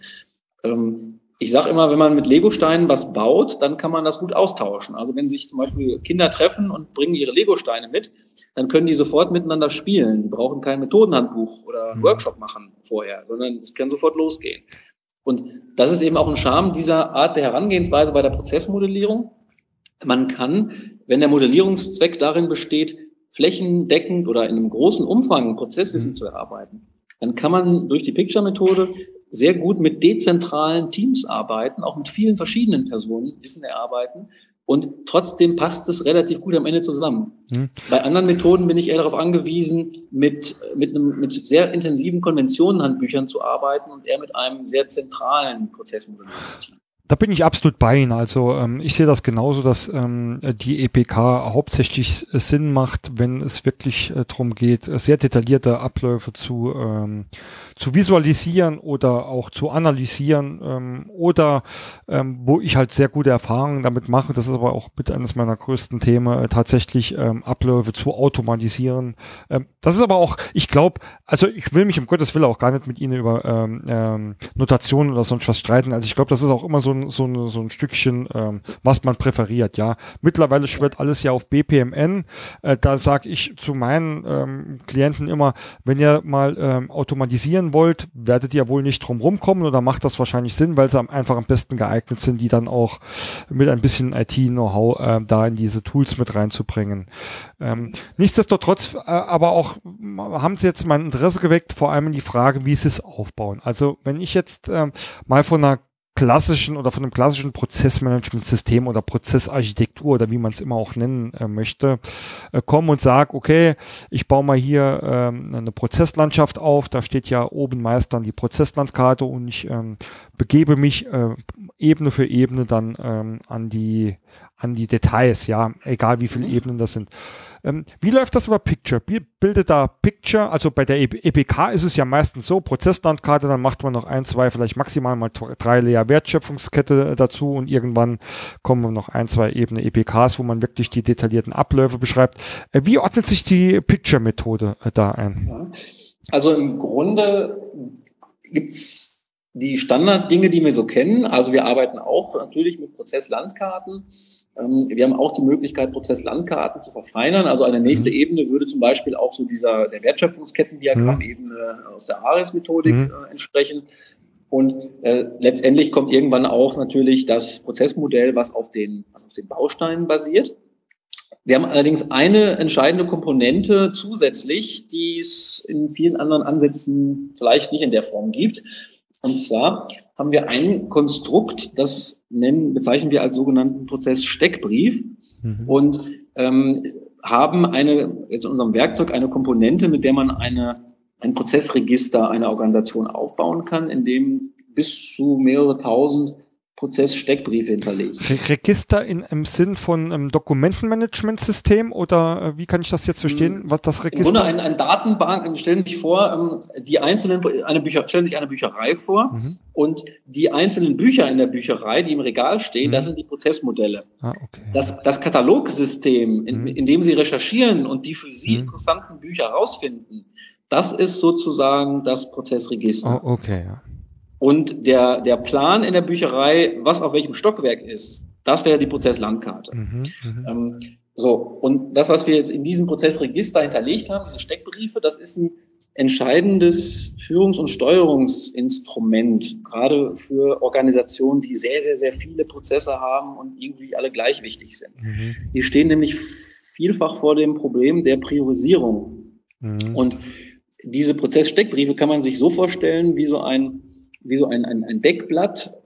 Ähm, ich sage immer, wenn man mit Legosteinen was baut, dann kann man das gut austauschen. Also wenn sich zum Beispiel Kinder treffen und bringen ihre Legosteine mit, dann können die sofort miteinander spielen. Die brauchen kein Methodenhandbuch oder einen mhm. Workshop machen vorher, sondern es kann sofort losgehen. Und das ist eben auch ein Charme dieser Art der Herangehensweise bei der Prozessmodellierung. Man kann, wenn der Modellierungszweck darin besteht, flächendeckend oder in einem großen Umfang Prozesswissen mhm. zu erarbeiten, dann kann man durch die Picture-Methode sehr gut mit dezentralen Teams arbeiten, auch mit vielen verschiedenen Personen wissen erarbeiten. Und trotzdem passt es relativ gut am Ende zusammen. Hm. Bei anderen Methoden bin ich eher darauf angewiesen, mit, mit, einem, mit sehr intensiven Konventionenhandbüchern zu arbeiten und eher mit einem sehr zentralen Prozessmodellierungsteam. Da bin ich absolut bei Ihnen. Also ähm, ich sehe das genauso, dass ähm, die EPK hauptsächlich Sinn macht, wenn es wirklich äh, darum geht, sehr detaillierte Abläufe zu, ähm, zu visualisieren oder auch zu analysieren ähm, oder ähm, wo ich halt sehr gute Erfahrungen damit mache. Das ist aber auch mit eines meiner größten Themen, äh, tatsächlich ähm, Abläufe zu automatisieren. Ähm, das ist aber auch, ich glaube, also ich will mich um Gottes Willen auch gar nicht mit Ihnen über ähm, ähm, Notationen oder sonst was streiten. Also ich glaube, das ist auch immer so ein, so, ein, so ein Stückchen, ähm, was man präferiert. Ja, mittlerweile schwört alles ja auf BPMN. Äh, da sage ich zu meinen ähm, Klienten immer, wenn ihr mal ähm, automatisieren wollt, werdet ihr wohl nicht drum rumkommen oder macht das wahrscheinlich Sinn, weil sie einfach am besten geeignet sind, die dann auch mit ein bisschen IT-Know-how äh, da in diese Tools mit reinzubringen. Ähm, nichtsdestotrotz, äh, aber auch haben sie jetzt mein Interesse geweckt, vor allem in die Frage, wie sie es aufbauen. Also wenn ich jetzt ähm, mal von einer klassischen oder von einem klassischen Prozessmanagementsystem oder Prozessarchitektur oder wie man es immer auch nennen äh, möchte, äh, komme und sage, okay, ich baue mal hier ähm, eine Prozesslandschaft auf, da steht ja oben meist dann die Prozesslandkarte und ich ähm, begebe mich äh, Ebene für Ebene dann ähm, an die an die Details, ja, egal wie viele Ebenen das sind. Ähm, wie läuft das über Picture? Bildet da Picture, also bei der EPK ist es ja meistens so, Prozesslandkarte, dann macht man noch ein, zwei, vielleicht maximal mal drei Layer Wertschöpfungskette dazu und irgendwann kommen noch ein, zwei Ebene EPKs, wo man wirklich die detaillierten Abläufe beschreibt. Äh, wie ordnet sich die Picture-Methode äh, da ein? Also im Grunde gibt's die Standarddinge, die wir so kennen. Also wir arbeiten auch natürlich mit Prozesslandkarten. Ähm, wir haben auch die Möglichkeit, Prozesslandkarten zu verfeinern. Also eine nächste mhm. Ebene würde zum Beispiel auch so dieser der Wertschöpfungskettendiagramm-Ebene mhm. aus der ARIS-Methodik mhm. äh, entsprechen. Und äh, letztendlich kommt irgendwann auch natürlich das Prozessmodell, was auf den, was auf den Bausteinen basiert. Wir haben allerdings eine entscheidende Komponente zusätzlich, die es in vielen anderen Ansätzen vielleicht nicht in der Form gibt. Und zwar haben wir ein Konstrukt, das nennen, bezeichnen wir als sogenannten Prozess Steckbrief mhm. und ähm, haben eine, jetzt in unserem Werkzeug eine Komponente, mit der man eine, ein Prozessregister einer Organisation aufbauen kann, in dem bis zu mehrere tausend Prozess Steckbriefe hinterlegt. Register in, im Sinn von einem Dokumentenmanagementsystem oder äh, wie kann ich das jetzt verstehen, was das Register? Im Grunde ein, ein Datenbank, stellen Sie sich vor, ähm, die einzelnen, eine Bücher, stellen sich eine Bücherei vor mhm. und die einzelnen Bücher in der Bücherei, die im Regal stehen, mhm. das sind die Prozessmodelle. Ah, okay. das, das Katalogsystem, in, mhm. in dem Sie recherchieren und die für Sie mhm. interessanten Bücher rausfinden, das ist sozusagen das Prozessregister. Oh, okay, ja. Und der, der Plan in der Bücherei, was auf welchem Stockwerk ist, das wäre die Prozesslandkarte. Mhm, mhm, ähm, so, und das, was wir jetzt in diesem Prozessregister hinterlegt haben, diese Steckbriefe, das ist ein entscheidendes Führungs- und Steuerungsinstrument, gerade für Organisationen, die sehr, sehr, sehr viele Prozesse haben und irgendwie alle gleich wichtig sind. Mhm. Die stehen nämlich vielfach vor dem Problem der Priorisierung. Mhm. Und diese Prozesssteckbriefe kann man sich so vorstellen, wie so ein wie so ein, ein, ein Deckblatt,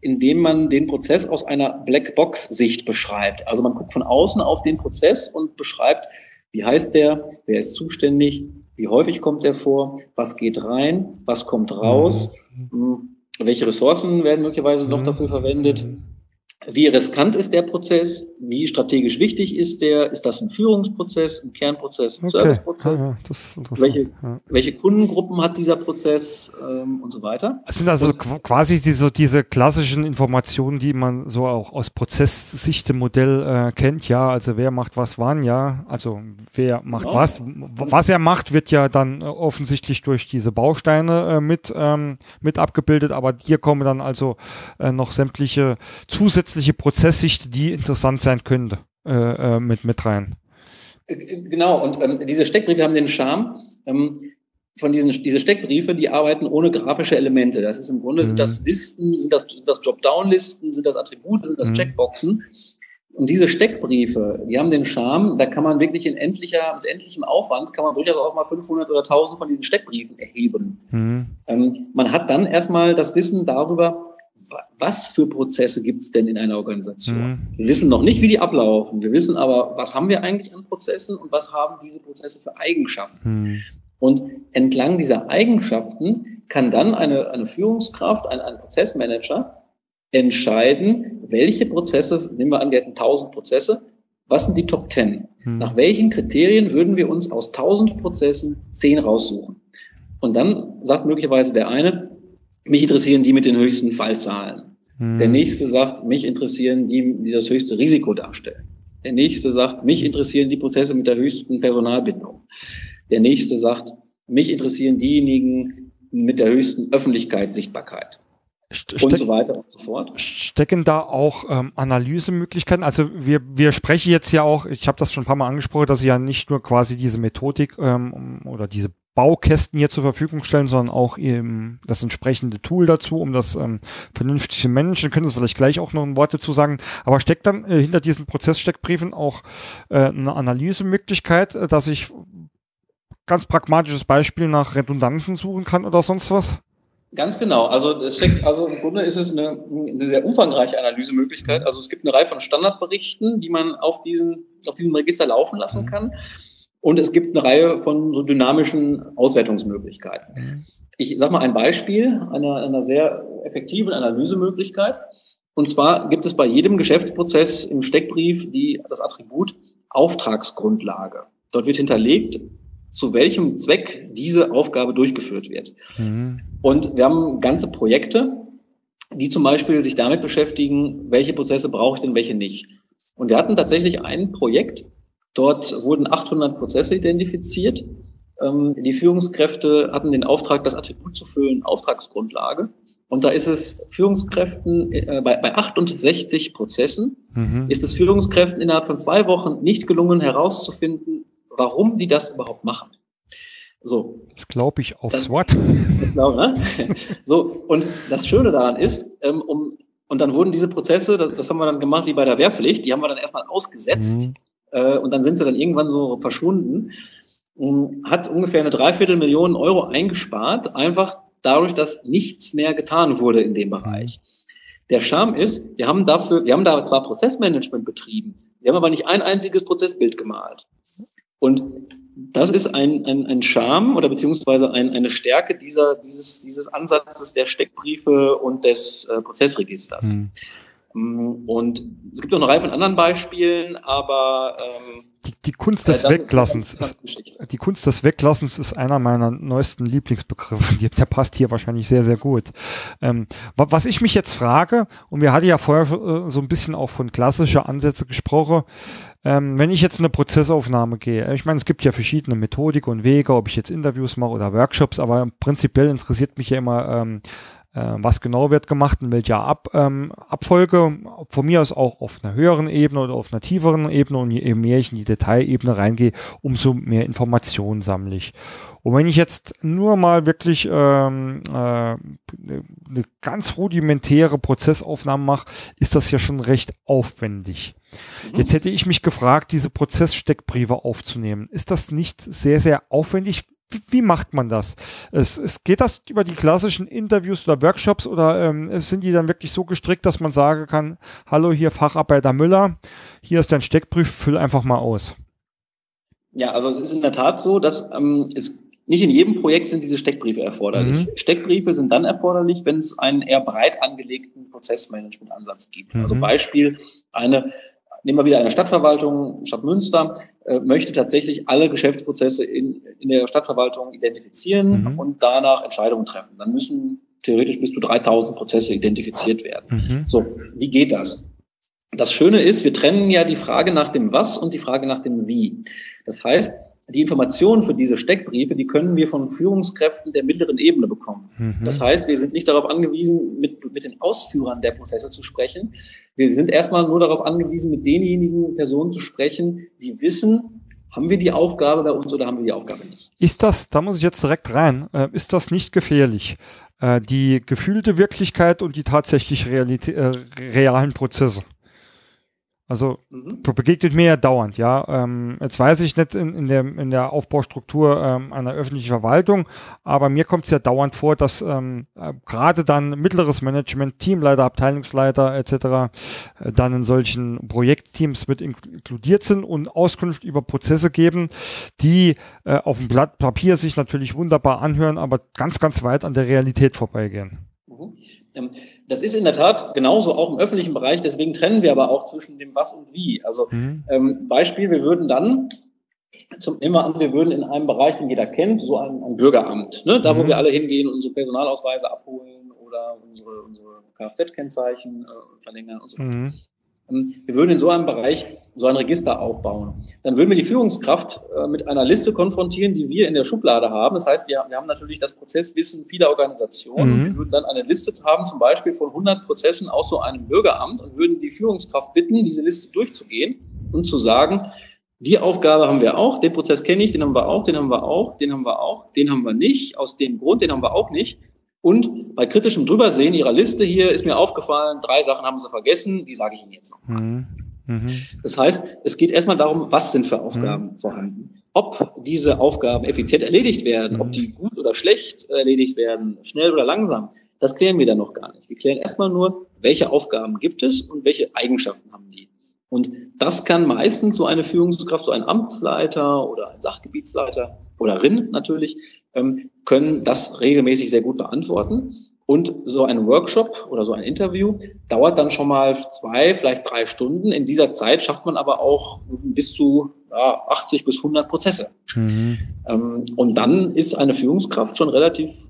in dem man den Prozess aus einer Blackbox-Sicht beschreibt. Also man guckt von außen auf den Prozess und beschreibt, wie heißt der, wer ist zuständig, wie häufig kommt der vor, was geht rein, was kommt raus, mhm. welche Ressourcen werden möglicherweise noch mhm. dafür verwendet, mhm. Wie riskant ist der Prozess? Wie strategisch wichtig ist der? Ist das ein Führungsprozess, ein Kernprozess, ein okay. Serviceprozess? Ja, ja, welche, ja. welche, Kundengruppen hat dieser Prozess ähm, und so weiter? Es sind also und, quasi diese, diese klassischen Informationen, die man so auch aus Prozesssicht im Modell äh, kennt. Ja, also wer macht was wann, ja. Also wer macht genau. was. Was er macht, wird ja dann äh, offensichtlich durch diese Bausteine äh, mit, ähm, mit abgebildet. Aber hier kommen dann also äh, noch sämtliche zusätzliche zusätzliche Prozesssicht, die interessant sein könnte, äh, äh, mit, mit rein. Genau, und ähm, diese Steckbriefe haben den Charme. Ähm, von diesen diese Steckbriefe, die arbeiten ohne grafische Elemente. Das ist im Grunde mhm. sind das Listen, sind das, sind das Dropdown-Listen, sind das Attribute, sind das mhm. Checkboxen, Und diese Steckbriefe, die haben den Charme, da kann man wirklich in endlicher, mit endlichem Aufwand, kann man durchaus auch mal 500 oder 1000 von diesen Steckbriefen erheben. Mhm. Ähm, man hat dann erstmal das Wissen darüber, was für Prozesse gibt es denn in einer Organisation. Mhm. Wir wissen noch nicht, wie die ablaufen. Wir wissen aber, was haben wir eigentlich an Prozessen und was haben diese Prozesse für Eigenschaften. Mhm. Und entlang dieser Eigenschaften kann dann eine, eine Führungskraft, ein, ein Prozessmanager entscheiden, welche Prozesse, nehmen wir an, wir hätten 1000 Prozesse, was sind die Top 10? Hm. Nach welchen Kriterien würden wir uns aus 1000 Prozessen 10 raussuchen? Und dann sagt möglicherweise der eine, mich interessieren die mit den höchsten Fallzahlen. Hm. Der nächste sagt, mich interessieren die, die das höchste Risiko darstellen. Der nächste sagt, mich interessieren die Prozesse mit der höchsten Personalbindung. Der nächste sagt, mich interessieren diejenigen mit der höchsten Öffentlichkeitssichtbarkeit. Ste und so weiter und so fort. Stecken da auch ähm, Analysemöglichkeiten? Also wir, wir sprechen jetzt ja auch, ich habe das schon ein paar Mal angesprochen, dass Sie ja nicht nur quasi diese Methodik ähm, oder diese Baukästen hier zur Verfügung stellen, sondern auch eben das entsprechende Tool dazu, um das ähm, vernünftig zu managen. Können Sie vielleicht gleich auch noch ein Wort dazu sagen. Aber steckt dann äh, hinter diesen Prozesssteckbriefen auch äh, eine Analysemöglichkeit, äh, dass ich ganz pragmatisches Beispiel nach Redundanzen suchen kann oder sonst was? Ganz genau. Also, es steckt, also im Grunde ist es eine, eine, sehr umfangreiche Analysemöglichkeit. Also es gibt eine Reihe von Standardberichten, die man auf, diesen, auf diesem Register laufen lassen kann. Und es gibt eine Reihe von so dynamischen Auswertungsmöglichkeiten. Ich sage mal ein Beispiel einer, einer sehr effektiven Analysemöglichkeit. Und zwar gibt es bei jedem Geschäftsprozess im Steckbrief die, das Attribut Auftragsgrundlage. Dort wird hinterlegt, zu welchem Zweck diese Aufgabe durchgeführt wird. Mhm. Und wir haben ganze Projekte, die zum Beispiel sich damit beschäftigen, welche Prozesse brauche ich denn, welche nicht. Und wir hatten tatsächlich ein Projekt, dort wurden 800 Prozesse identifiziert. Ähm, die Führungskräfte hatten den Auftrag, das Attribut zu füllen, Auftragsgrundlage. Und da ist es Führungskräften, äh, bei, bei 68 Prozessen, mhm. ist es Führungskräften innerhalb von zwei Wochen nicht gelungen herauszufinden, warum die das überhaupt machen. So. Das glaube ich aufs Wort. Genau, ne? So, und das Schöne daran ist, ähm, um, und dann wurden diese Prozesse, das, das, haben wir dann gemacht wie bei der Wehrpflicht, die haben wir dann erstmal ausgesetzt mhm. Äh, und dann sind sie dann irgendwann so verschwunden. Und hat ungefähr eine Dreiviertelmillion Euro eingespart, einfach dadurch, dass nichts mehr getan wurde in dem Bereich. Der Charme ist, wir haben dafür, wir haben da zwar Prozessmanagement betrieben, wir haben aber nicht ein einziges Prozessbild gemalt. Und das ist ein, ein, ein Charme oder beziehungsweise ein, eine Stärke dieser, dieses, dieses Ansatzes der Steckbriefe und des äh, Prozessregisters. Hm. Mm, und es gibt noch eine Reihe von anderen Beispielen, aber ähm, die, die Kunst des äh, Weglassens ist, die Kunst des Weglassens ist einer meiner neuesten Lieblingsbegriffe. Der passt hier wahrscheinlich sehr, sehr gut. Ähm, was ich mich jetzt frage, und wir hatten ja vorher äh, so ein bisschen auch von klassischer Ansätze gesprochen, ähm, wenn ich jetzt eine Prozessaufnahme gehe, ich meine, es gibt ja verschiedene Methodik und Wege, ob ich jetzt Interviews mache oder Workshops, aber prinzipiell interessiert mich ja immer, ähm, äh, was genau wird gemacht, in welcher Ab, ähm, Abfolge, von mir aus auch auf einer höheren Ebene oder auf einer tieferen Ebene und je mehr ich in die Detailebene reingehe, umso mehr Informationen sammle ich. Und wenn ich jetzt nur mal wirklich ähm, äh, eine ganz rudimentäre Prozessaufnahme mache, ist das ja schon recht aufwendig. Mhm. Jetzt hätte ich mich gefragt, diese Prozesssteckbriefe aufzunehmen. Ist das nicht sehr, sehr aufwendig? Wie, macht man das? Es, es, geht das über die klassischen Interviews oder Workshops oder ähm, sind die dann wirklich so gestrickt, dass man sagen kann, hallo hier Facharbeiter Müller, hier ist dein Steckbrief, füll einfach mal aus. Ja, also es ist in der Tat so, dass ähm, es nicht in jedem Projekt sind diese Steckbriefe erforderlich. Mhm. Steckbriefe sind dann erforderlich, wenn es einen eher breit angelegten Prozessmanagement-Ansatz gibt. Also mhm. Also Beispiel, eine nehmen wir wieder eine Stadtverwaltung, Stadt Münster, möchte tatsächlich alle Geschäftsprozesse in, in der Stadtverwaltung identifizieren mhm. und danach Entscheidungen treffen. Dann müssen theoretisch bis zu 3000 Prozesse identifiziert werden. Mhm. So, wie geht das? Das Schöne ist, wir trennen ja die Frage nach dem Was und die Frage nach dem Wie. Das heißt, die Informationen für diese Steckbriefe, die können wir von Führungskräften der mittleren Ebene bekommen. Mhm. Das heißt, wir sind nicht darauf angewiesen, mit, mit den Ausführern der Prozesse zu sprechen. Wir sind erstmal nur darauf angewiesen, mit denjenigen Personen zu sprechen, die wissen, haben wir die Aufgabe bei uns oder haben wir die Aufgabe nicht? Ist das, da muss ich jetzt direkt rein, äh, ist das nicht gefährlich? Äh, die gefühlte Wirklichkeit und die tatsächlich Realität, äh, realen Prozesse. Also mhm. begegnet mir ja dauernd, ja. Ähm, jetzt weiß ich nicht in, in, der, in der Aufbaustruktur ähm, einer öffentlichen Verwaltung, aber mir kommt es ja dauernd vor, dass ähm, äh, gerade dann mittleres Management, Teamleiter, Abteilungsleiter etc. Äh, dann in solchen Projektteams mit inkludiert sind und Auskunft über Prozesse geben, die äh, auf dem Blatt Papier sich natürlich wunderbar anhören, aber ganz, ganz weit an der Realität vorbeigehen. Mhm. Ähm, das ist in der Tat genauso auch im öffentlichen Bereich. Deswegen trennen wir aber auch zwischen dem Was und Wie. Also mhm. ähm, Beispiel, wir würden dann zum immer an, wir würden in einem Bereich, den jeder kennt, so ein, ein Bürgeramt, ne? da wo mhm. wir alle hingehen, unsere Personalausweise abholen oder unsere, unsere Kfz-Kennzeichen äh, verlängern und so. Mhm. Ähm, wir würden in so einem Bereich so ein Register aufbauen. Dann würden wir die Führungskraft äh, mit einer Liste konfrontieren, die wir in der Schublade haben. Das heißt, wir, wir haben natürlich das Prozesswissen vieler Organisationen. Mhm. Wir würden dann eine Liste haben, zum Beispiel von 100 Prozessen aus so einem Bürgeramt und würden die Führungskraft bitten, diese Liste durchzugehen und zu sagen, die Aufgabe haben wir auch, den Prozess kenne ich, den haben wir auch, den haben wir auch, den haben wir auch, den haben wir nicht, aus dem Grund, den haben wir auch nicht. Und bei kritischem Drübersehen Ihrer Liste hier ist mir aufgefallen, drei Sachen haben Sie vergessen, die sage ich Ihnen jetzt noch. Mhm. Mhm. Das heißt, es geht erstmal darum, was sind für Aufgaben mhm. vorhanden. Ob diese Aufgaben effizient erledigt werden, ob die gut oder schlecht erledigt werden, schnell oder langsam, das klären wir dann noch gar nicht. Wir klären erstmal nur, welche Aufgaben gibt es und welche Eigenschaften haben die. Und das kann meistens so eine Führungskraft, so ein Amtsleiter oder ein Sachgebietsleiter oder RIN natürlich können das regelmäßig sehr gut beantworten. Und so ein Workshop oder so ein Interview dauert dann schon mal zwei, vielleicht drei Stunden. In dieser Zeit schafft man aber auch bis zu ja, 80 bis 100 Prozesse. Mhm. Ähm, und dann ist eine Führungskraft schon relativ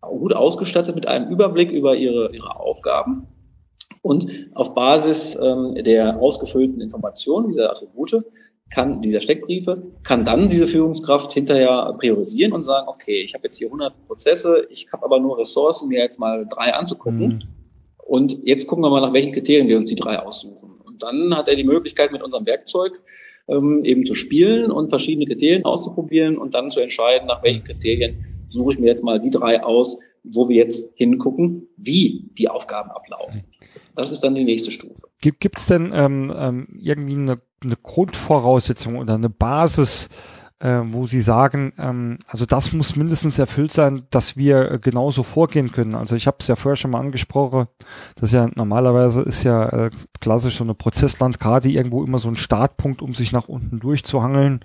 gut ausgestattet mit einem Überblick über ihre, ihre Aufgaben. Und auf Basis ähm, der ausgefüllten Informationen, dieser Attribute, kann dieser Steckbriefe, kann dann diese Führungskraft hinterher priorisieren und sagen, okay, ich habe jetzt hier 100 Prozesse, ich habe aber nur Ressourcen, mir jetzt mal drei anzugucken. Mhm. Und jetzt gucken wir mal, nach welchen Kriterien wir uns die drei aussuchen. Und dann hat er die Möglichkeit, mit unserem Werkzeug ähm, eben zu spielen und verschiedene Kriterien auszuprobieren und dann zu entscheiden, nach welchen Kriterien suche ich mir jetzt mal die drei aus, wo wir jetzt hingucken, wie die Aufgaben ablaufen. Das ist dann die nächste Stufe. Gibt es denn ähm, ähm, irgendwie eine, eine Grundvoraussetzung oder eine Basis, äh, wo Sie sagen, ähm, also das muss mindestens erfüllt sein, dass wir äh, genauso vorgehen können. Also ich habe es ja vorher schon mal angesprochen, dass ja normalerweise ist ja äh, klassisch so eine Prozesslandkarte irgendwo immer so ein Startpunkt, um sich nach unten durchzuhangeln.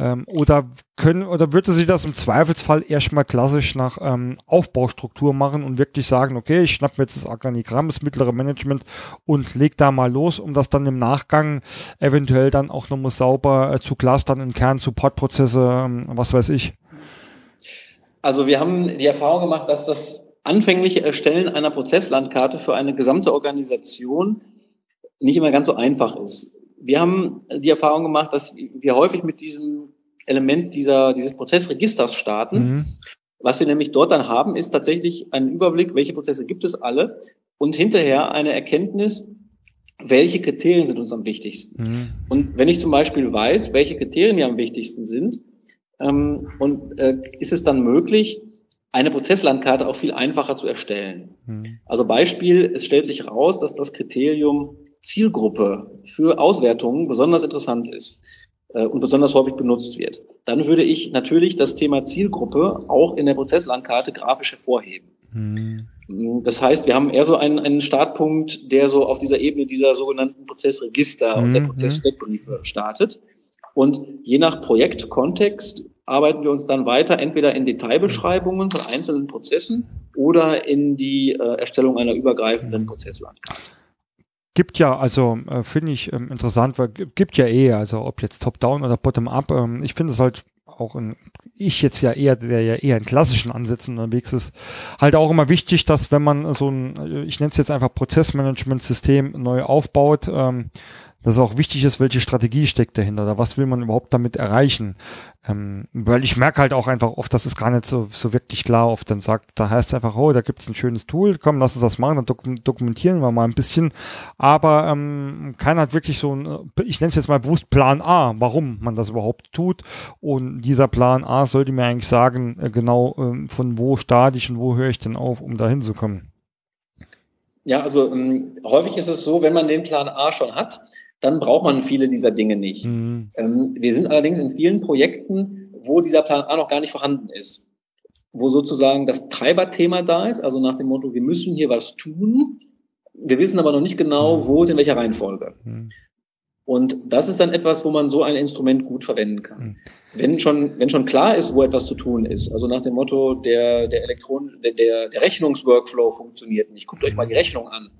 Ähm, oder können oder würde sie das im Zweifelsfall erstmal klassisch nach ähm, Aufbaustruktur machen und wirklich sagen, okay, ich schnapp mir jetzt das Organigramm, das mittlere Management und leg da mal los, um das dann im Nachgang eventuell dann auch nochmal sauber äh, zu clustern in Kern-Support-Prozesse, ähm, was weiß ich. Also wir haben die Erfahrung gemacht, dass das anfängliche Erstellen einer Prozesslandkarte für eine gesamte Organisation nicht immer ganz so einfach ist wir haben die Erfahrung gemacht, dass wir häufig mit diesem Element dieser, dieses Prozessregisters starten. Mhm. Was wir nämlich dort dann haben, ist tatsächlich ein Überblick, welche Prozesse gibt es alle und hinterher eine Erkenntnis, welche Kriterien sind uns am wichtigsten. Mhm. Und wenn ich zum Beispiel weiß, welche Kriterien mir am wichtigsten sind, ähm, und äh, ist es dann möglich, eine Prozesslandkarte auch viel einfacher zu erstellen. Mhm. Also Beispiel, es stellt sich heraus, dass das Kriterium Zielgruppe für Auswertungen besonders interessant ist und besonders häufig benutzt wird, dann würde ich natürlich das Thema Zielgruppe auch in der Prozesslandkarte grafisch hervorheben. Mhm. Das heißt, wir haben eher so einen, einen Startpunkt, der so auf dieser Ebene dieser sogenannten Prozessregister mhm. und der mhm. Prozesssteckbriefe startet. Und je nach Projektkontext arbeiten wir uns dann weiter entweder in Detailbeschreibungen von einzelnen Prozessen oder in die äh, Erstellung einer übergreifenden mhm. Prozesslandkarte gibt ja, also äh, finde ich ähm, interessant, weil gibt ja eh, also ob jetzt Top-Down oder Bottom-Up, ähm, ich finde es halt auch in, ich jetzt ja eher, der ja eher in klassischen Ansätzen unterwegs ist, halt auch immer wichtig, dass wenn man so ein, ich nenne es jetzt einfach Prozessmanagement-System neu aufbaut, ähm, dass es auch wichtig ist, welche Strategie steckt dahinter oder was will man überhaupt damit erreichen. Ähm, weil ich merke halt auch einfach oft, das ist gar nicht so, so wirklich klar. Oft dann sagt, da heißt es einfach, oh, da gibt es ein schönes Tool, komm, lass uns das machen, dann dokumentieren wir mal ein bisschen. Aber ähm, keiner hat wirklich so ein, ich nenne es jetzt mal bewusst Plan A, warum man das überhaupt tut. Und dieser Plan A sollte mir eigentlich sagen, äh, genau äh, von wo starte ich und wo höre ich denn auf, um da hinzukommen. Ja, also ähm, häufig ist es so, wenn man den Plan A schon hat, dann braucht man viele dieser Dinge nicht. Mhm. Ähm, wir sind allerdings in vielen Projekten, wo dieser Plan A noch gar nicht vorhanden ist. Wo sozusagen das Treiberthema da ist, also nach dem Motto, wir müssen hier was tun. Wir wissen aber noch nicht genau, mhm. wo und in welcher Reihenfolge. Mhm. Und das ist dann etwas, wo man so ein Instrument gut verwenden kann. Mhm. Wenn schon, wenn schon klar ist, wo etwas zu tun ist, also nach dem Motto, der, der Elektron, der, der Rechnungsworkflow funktioniert nicht, guckt euch mal die Rechnung an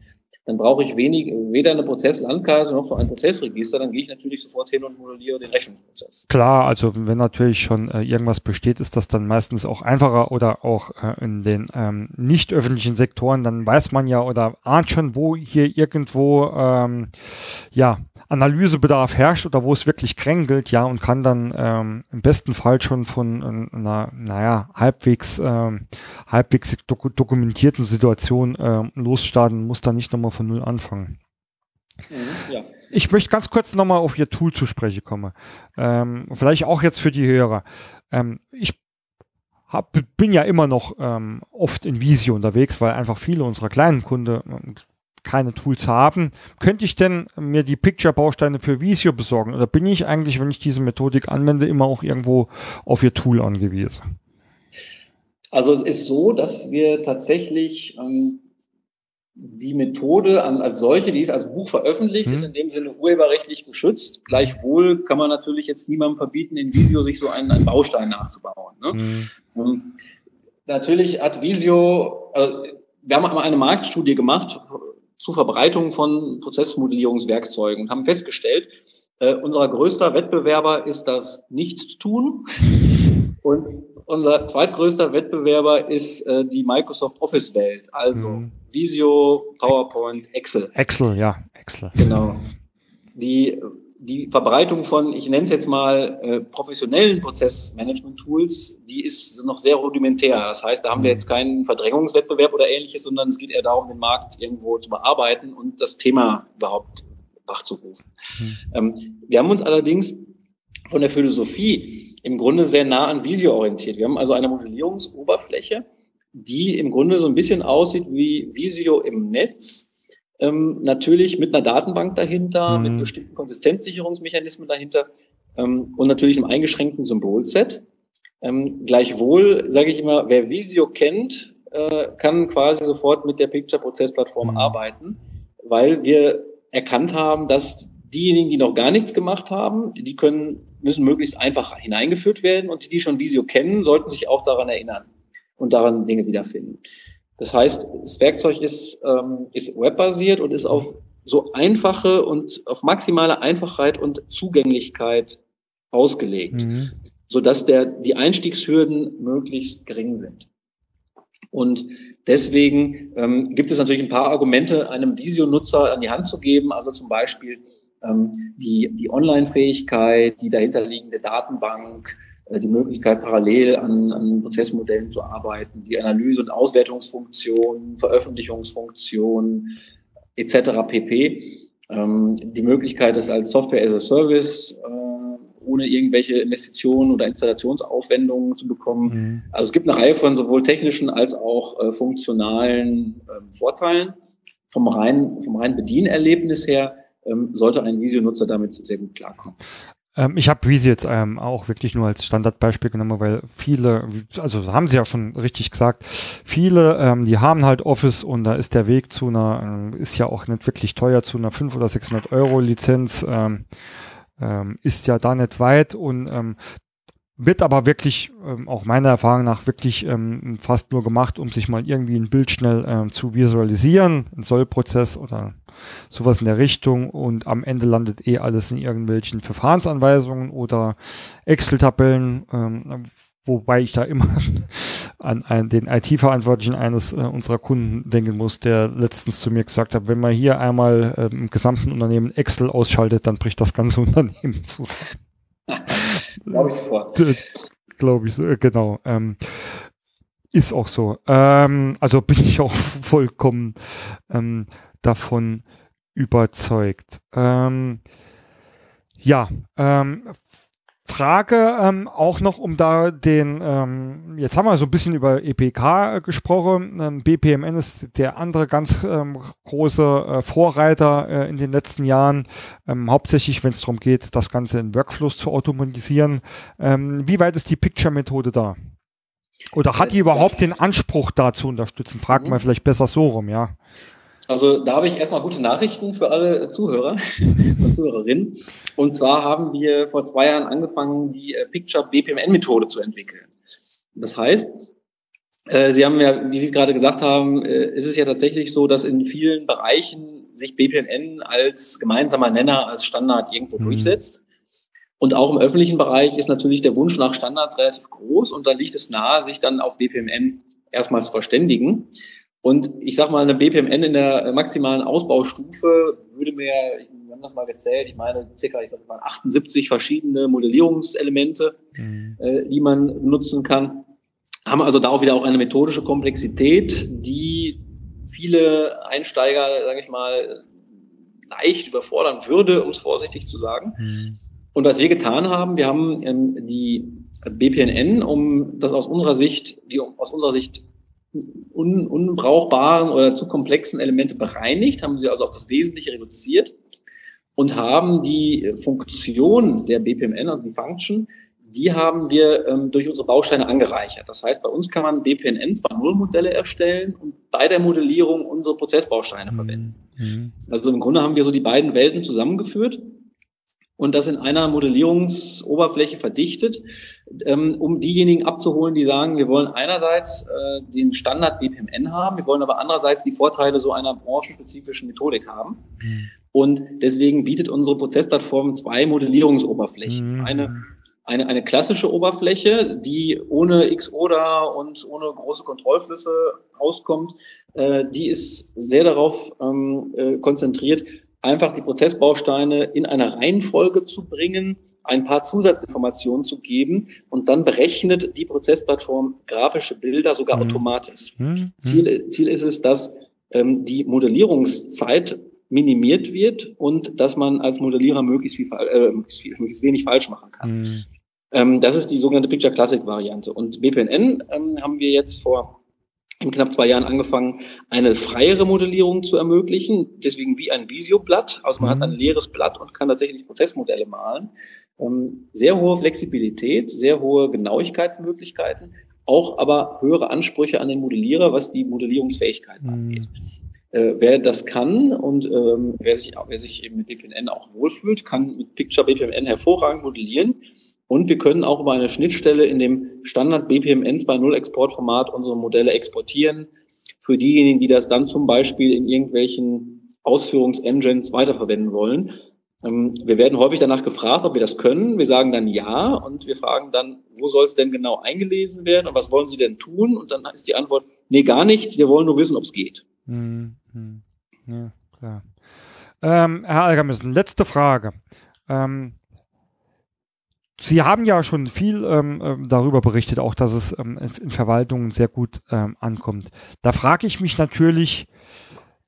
dann brauche ich wenig, weder eine Prozesslandkarte noch so ein Prozessregister, dann gehe ich natürlich sofort hin und modelliere den Rechnungsprozess. Klar, also wenn natürlich schon äh, irgendwas besteht, ist das dann meistens auch einfacher oder auch äh, in den ähm, nicht öffentlichen Sektoren, dann weiß man ja oder ahnt schon, wo hier irgendwo ähm, ja Analysebedarf herrscht oder wo es wirklich kränkelt, ja, und kann dann ähm, im besten Fall schon von äh, einer, naja, halbwegs, ähm, halbwegs dok dokumentierten Situation äh, losstarten, muss da nicht nochmal von null anfangen. Mhm, ja. Ich möchte ganz kurz nochmal auf Ihr Tool zu sprechen kommen. Ähm, vielleicht auch jetzt für die Hörer. Ähm, ich hab, bin ja immer noch ähm, oft in Visio unterwegs, weil einfach viele unserer kleinen Kunden keine Tools haben, könnte ich denn mir die Picture-Bausteine für Visio besorgen? Oder bin ich eigentlich, wenn ich diese Methodik anwende, immer auch irgendwo auf Ihr Tool angewiesen? Also es ist so, dass wir tatsächlich ähm, die Methode an, als solche, die ist als Buch veröffentlicht, mhm. ist in dem Sinne urheberrechtlich geschützt. Gleichwohl kann man natürlich jetzt niemandem verbieten, in Visio sich so einen, einen Baustein nachzubauen. Ne? Ähm, natürlich hat Visio, äh, wir haben einmal eine Marktstudie gemacht zur Verbreitung von Prozessmodellierungswerkzeugen und haben festgestellt, äh, unser größter Wettbewerber ist das Nichtstun und unser zweitgrößter Wettbewerber ist äh, die Microsoft Office Welt, also mhm. Visio, PowerPoint, Excel. Excel, ja, Excel. Genau. Die die Verbreitung von, ich nenne es jetzt mal, äh, professionellen Prozessmanagement-Tools, die ist noch sehr rudimentär. Das heißt, da haben wir mhm. jetzt keinen Verdrängungswettbewerb oder ähnliches, sondern es geht eher darum, den Markt irgendwo zu bearbeiten und das Thema überhaupt wachzurufen. Mhm. Ähm, wir haben uns allerdings von der Philosophie im Grunde sehr nah an Visio orientiert. Wir haben also eine Modellierungsoberfläche, die im Grunde so ein bisschen aussieht wie Visio im Netz, ähm, natürlich mit einer Datenbank dahinter, mhm. mit bestimmten Konsistenzsicherungsmechanismen dahinter ähm, und natürlich einem eingeschränkten Symbolset. Ähm, gleichwohl sage ich immer, wer Visio kennt, äh, kann quasi sofort mit der Picture-Prozess-Plattform mhm. arbeiten, weil wir erkannt haben, dass diejenigen, die noch gar nichts gemacht haben, die können, müssen möglichst einfach hineingeführt werden und die, die schon Visio kennen, sollten sich auch daran erinnern und daran Dinge wiederfinden. Das heißt, das Werkzeug ist, ähm, ist webbasiert und ist auf so einfache und auf maximale Einfachheit und Zugänglichkeit ausgelegt, mhm. so dass der, die Einstiegshürden möglichst gering sind. Und deswegen ähm, gibt es natürlich ein paar Argumente, einem Visio-Nutzer an die Hand zu geben, also zum Beispiel ähm, die, die Online-Fähigkeit, die dahinterliegende Datenbank, die Möglichkeit, parallel an, an Prozessmodellen zu arbeiten, die Analyse- und Auswertungsfunktion, Veröffentlichungsfunktion etc. pp. Ähm, die Möglichkeit, das als Software as a Service äh, ohne irgendwelche Investitionen oder Installationsaufwendungen zu bekommen. Mhm. Also es gibt eine Reihe von sowohl technischen als auch äh, funktionalen äh, Vorteilen. Vom reinen, vom reinen Bedienerlebnis her ähm, sollte ein Visio-Nutzer damit sehr gut klarkommen. Ähm, ich habe Visi jetzt ähm, auch wirklich nur als Standardbeispiel genommen, weil viele, also haben sie ja schon richtig gesagt, viele, ähm, die haben halt Office und da ist der Weg zu einer, äh, ist ja auch nicht wirklich teuer, zu einer 500 oder 600 Euro Lizenz, ähm, ähm, ist ja da nicht weit und ähm, wird aber wirklich, ähm, auch meiner Erfahrung nach, wirklich ähm, fast nur gemacht, um sich mal irgendwie ein Bild schnell ähm, zu visualisieren, ein Sollprozess oder sowas in der Richtung und am Ende landet eh alles in irgendwelchen Verfahrensanweisungen oder Excel-Tabellen, ähm, wobei ich da immer an, an den IT-Verantwortlichen eines äh, unserer Kunden denken muss, der letztens zu mir gesagt hat, wenn man hier einmal äh, im gesamten Unternehmen Excel ausschaltet, dann bricht das ganze Unternehmen zusammen. Glaube ich sofort. Glaube ich, äh, genau. Ähm, ist auch so. Ähm, also bin ich auch vollkommen ähm, davon überzeugt. Ähm, ja, ähm, Frage ähm, auch noch, um da den, ähm, jetzt haben wir so ein bisschen über EPK äh, gesprochen. Ähm, BPMN ist der andere ganz ähm, große äh, Vorreiter äh, in den letzten Jahren, ähm, hauptsächlich wenn es darum geht, das Ganze in Workflows zu automatisieren. Ähm, wie weit ist die Picture-Methode da? Oder hat die überhaupt den Anspruch da zu unterstützen? Fragt mhm. man vielleicht besser so rum, ja. Also da habe ich erstmal gute Nachrichten für alle Zuhörer und Zuhörerinnen. Und zwar haben wir vor zwei Jahren angefangen, die äh, Picture BPMN-Methode zu entwickeln. Das heißt, äh, Sie haben ja, wie Sie es gerade gesagt haben, äh, ist es ja tatsächlich so, dass in vielen Bereichen sich BPMN als gemeinsamer Nenner, als Standard irgendwo mhm. durchsetzt. Und auch im öffentlichen Bereich ist natürlich der Wunsch nach Standards relativ groß und da liegt es nahe, sich dann auf BPMN erstmal zu verständigen. Und ich sage mal, eine BPMN in der maximalen Ausbaustufe würde mir, wir haben das mal gezählt, ich meine, circa, ich glaube, es waren 78 verschiedene Modellierungselemente, mhm. äh, die man nutzen kann. Haben also da auch wieder auch eine methodische Komplexität, die viele Einsteiger, sage ich mal, leicht überfordern würde, um es vorsichtig zu sagen. Mhm. Und was wir getan haben, wir haben ähm, die BPNN, um das aus unserer Sicht, die aus unserer Sicht un, unbrauchbaren oder zu komplexen Elemente bereinigt, haben sie also auf das Wesentliche reduziert und haben die Funktion der BPMN, also die Function, die haben wir ähm, durch unsere Bausteine angereichert. Das heißt, bei uns kann man BPNN 2.0 Modelle erstellen und bei der Modellierung unsere Prozessbausteine mhm. verwenden. Mhm. Also im Grunde haben wir so die beiden Welten zusammengeführt und das in einer Modellierungsoberfläche verdichtet, ähm, um diejenigen abzuholen, die sagen, wir wollen einerseits äh, den Standard BPMN haben, wir wollen aber andererseits die Vorteile so einer branchenspezifischen Methodik haben. Mhm. Und deswegen bietet unsere Prozessplattform zwei Modellierungsoberflächen. Mhm. Eine eine, eine klassische Oberfläche, die ohne X-Oder und ohne große Kontrollflüsse auskommt, äh, die ist sehr darauf ähm, äh, konzentriert, einfach die Prozessbausteine in einer Reihenfolge zu bringen, ein paar Zusatzinformationen zu geben und dann berechnet die Prozessplattform grafische Bilder sogar mhm. automatisch. Mhm. Ziel, Ziel ist es, dass ähm, die Modellierungszeit minimiert wird und dass man als Modellierer möglichst viel, äh, möglichst, viel möglichst wenig falsch machen kann. Mhm. Ähm, das ist die sogenannte Picture Classic Variante. Und BPNN ähm, haben wir jetzt vor in knapp zwei Jahren angefangen, eine freiere Modellierung zu ermöglichen. Deswegen wie ein Visio-Blatt. Also man mhm. hat ein leeres Blatt und kann tatsächlich Prozessmodelle malen. Ähm, sehr hohe Flexibilität, sehr hohe Genauigkeitsmöglichkeiten, auch aber höhere Ansprüche an den Modellierer, was die Modellierungsfähigkeit mhm. angeht. Äh, wer das kann und ähm, wer, sich, wer sich eben mit BPMN auch wohlfühlt, kann mit Picture BPMN hervorragend modellieren. Und wir können auch über eine Schnittstelle in dem Standard BPMN 2.0 Exportformat unsere Modelle exportieren. Für diejenigen, die das dann zum Beispiel in irgendwelchen Ausführungsengines weiterverwenden wollen. Ähm, wir werden häufig danach gefragt, ob wir das können. Wir sagen dann ja und wir fragen dann, wo soll es denn genau eingelesen werden und was wollen Sie denn tun? Und dann ist die Antwort, nee, gar nichts. Wir wollen nur wissen, ob es geht. Mhm. Ja, klar. Ähm, Herr Algermissen, letzte Frage. Ähm, Sie haben ja schon viel ähm, ähm, darüber berichtet, auch dass es ähm, in Verwaltungen sehr gut ähm, ankommt. Da frage ich mich natürlich,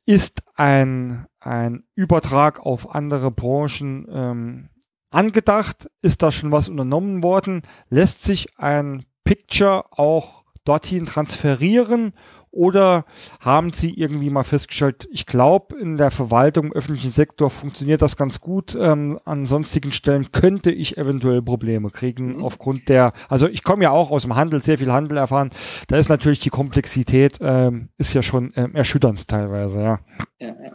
ist ein, ein Übertrag auf andere Branchen ähm, angedacht? Ist da schon was unternommen worden? Lässt sich ein Picture auch dorthin transferieren oder haben Sie irgendwie mal festgestellt, ich glaube, in der Verwaltung, im öffentlichen Sektor funktioniert das ganz gut. Ähm, an sonstigen Stellen könnte ich eventuell Probleme kriegen mhm. aufgrund der, also ich komme ja auch aus dem Handel, sehr viel Handel erfahren. Da ist natürlich die Komplexität, ähm, ist ja schon ähm, erschütternd teilweise, ja. ja, ja.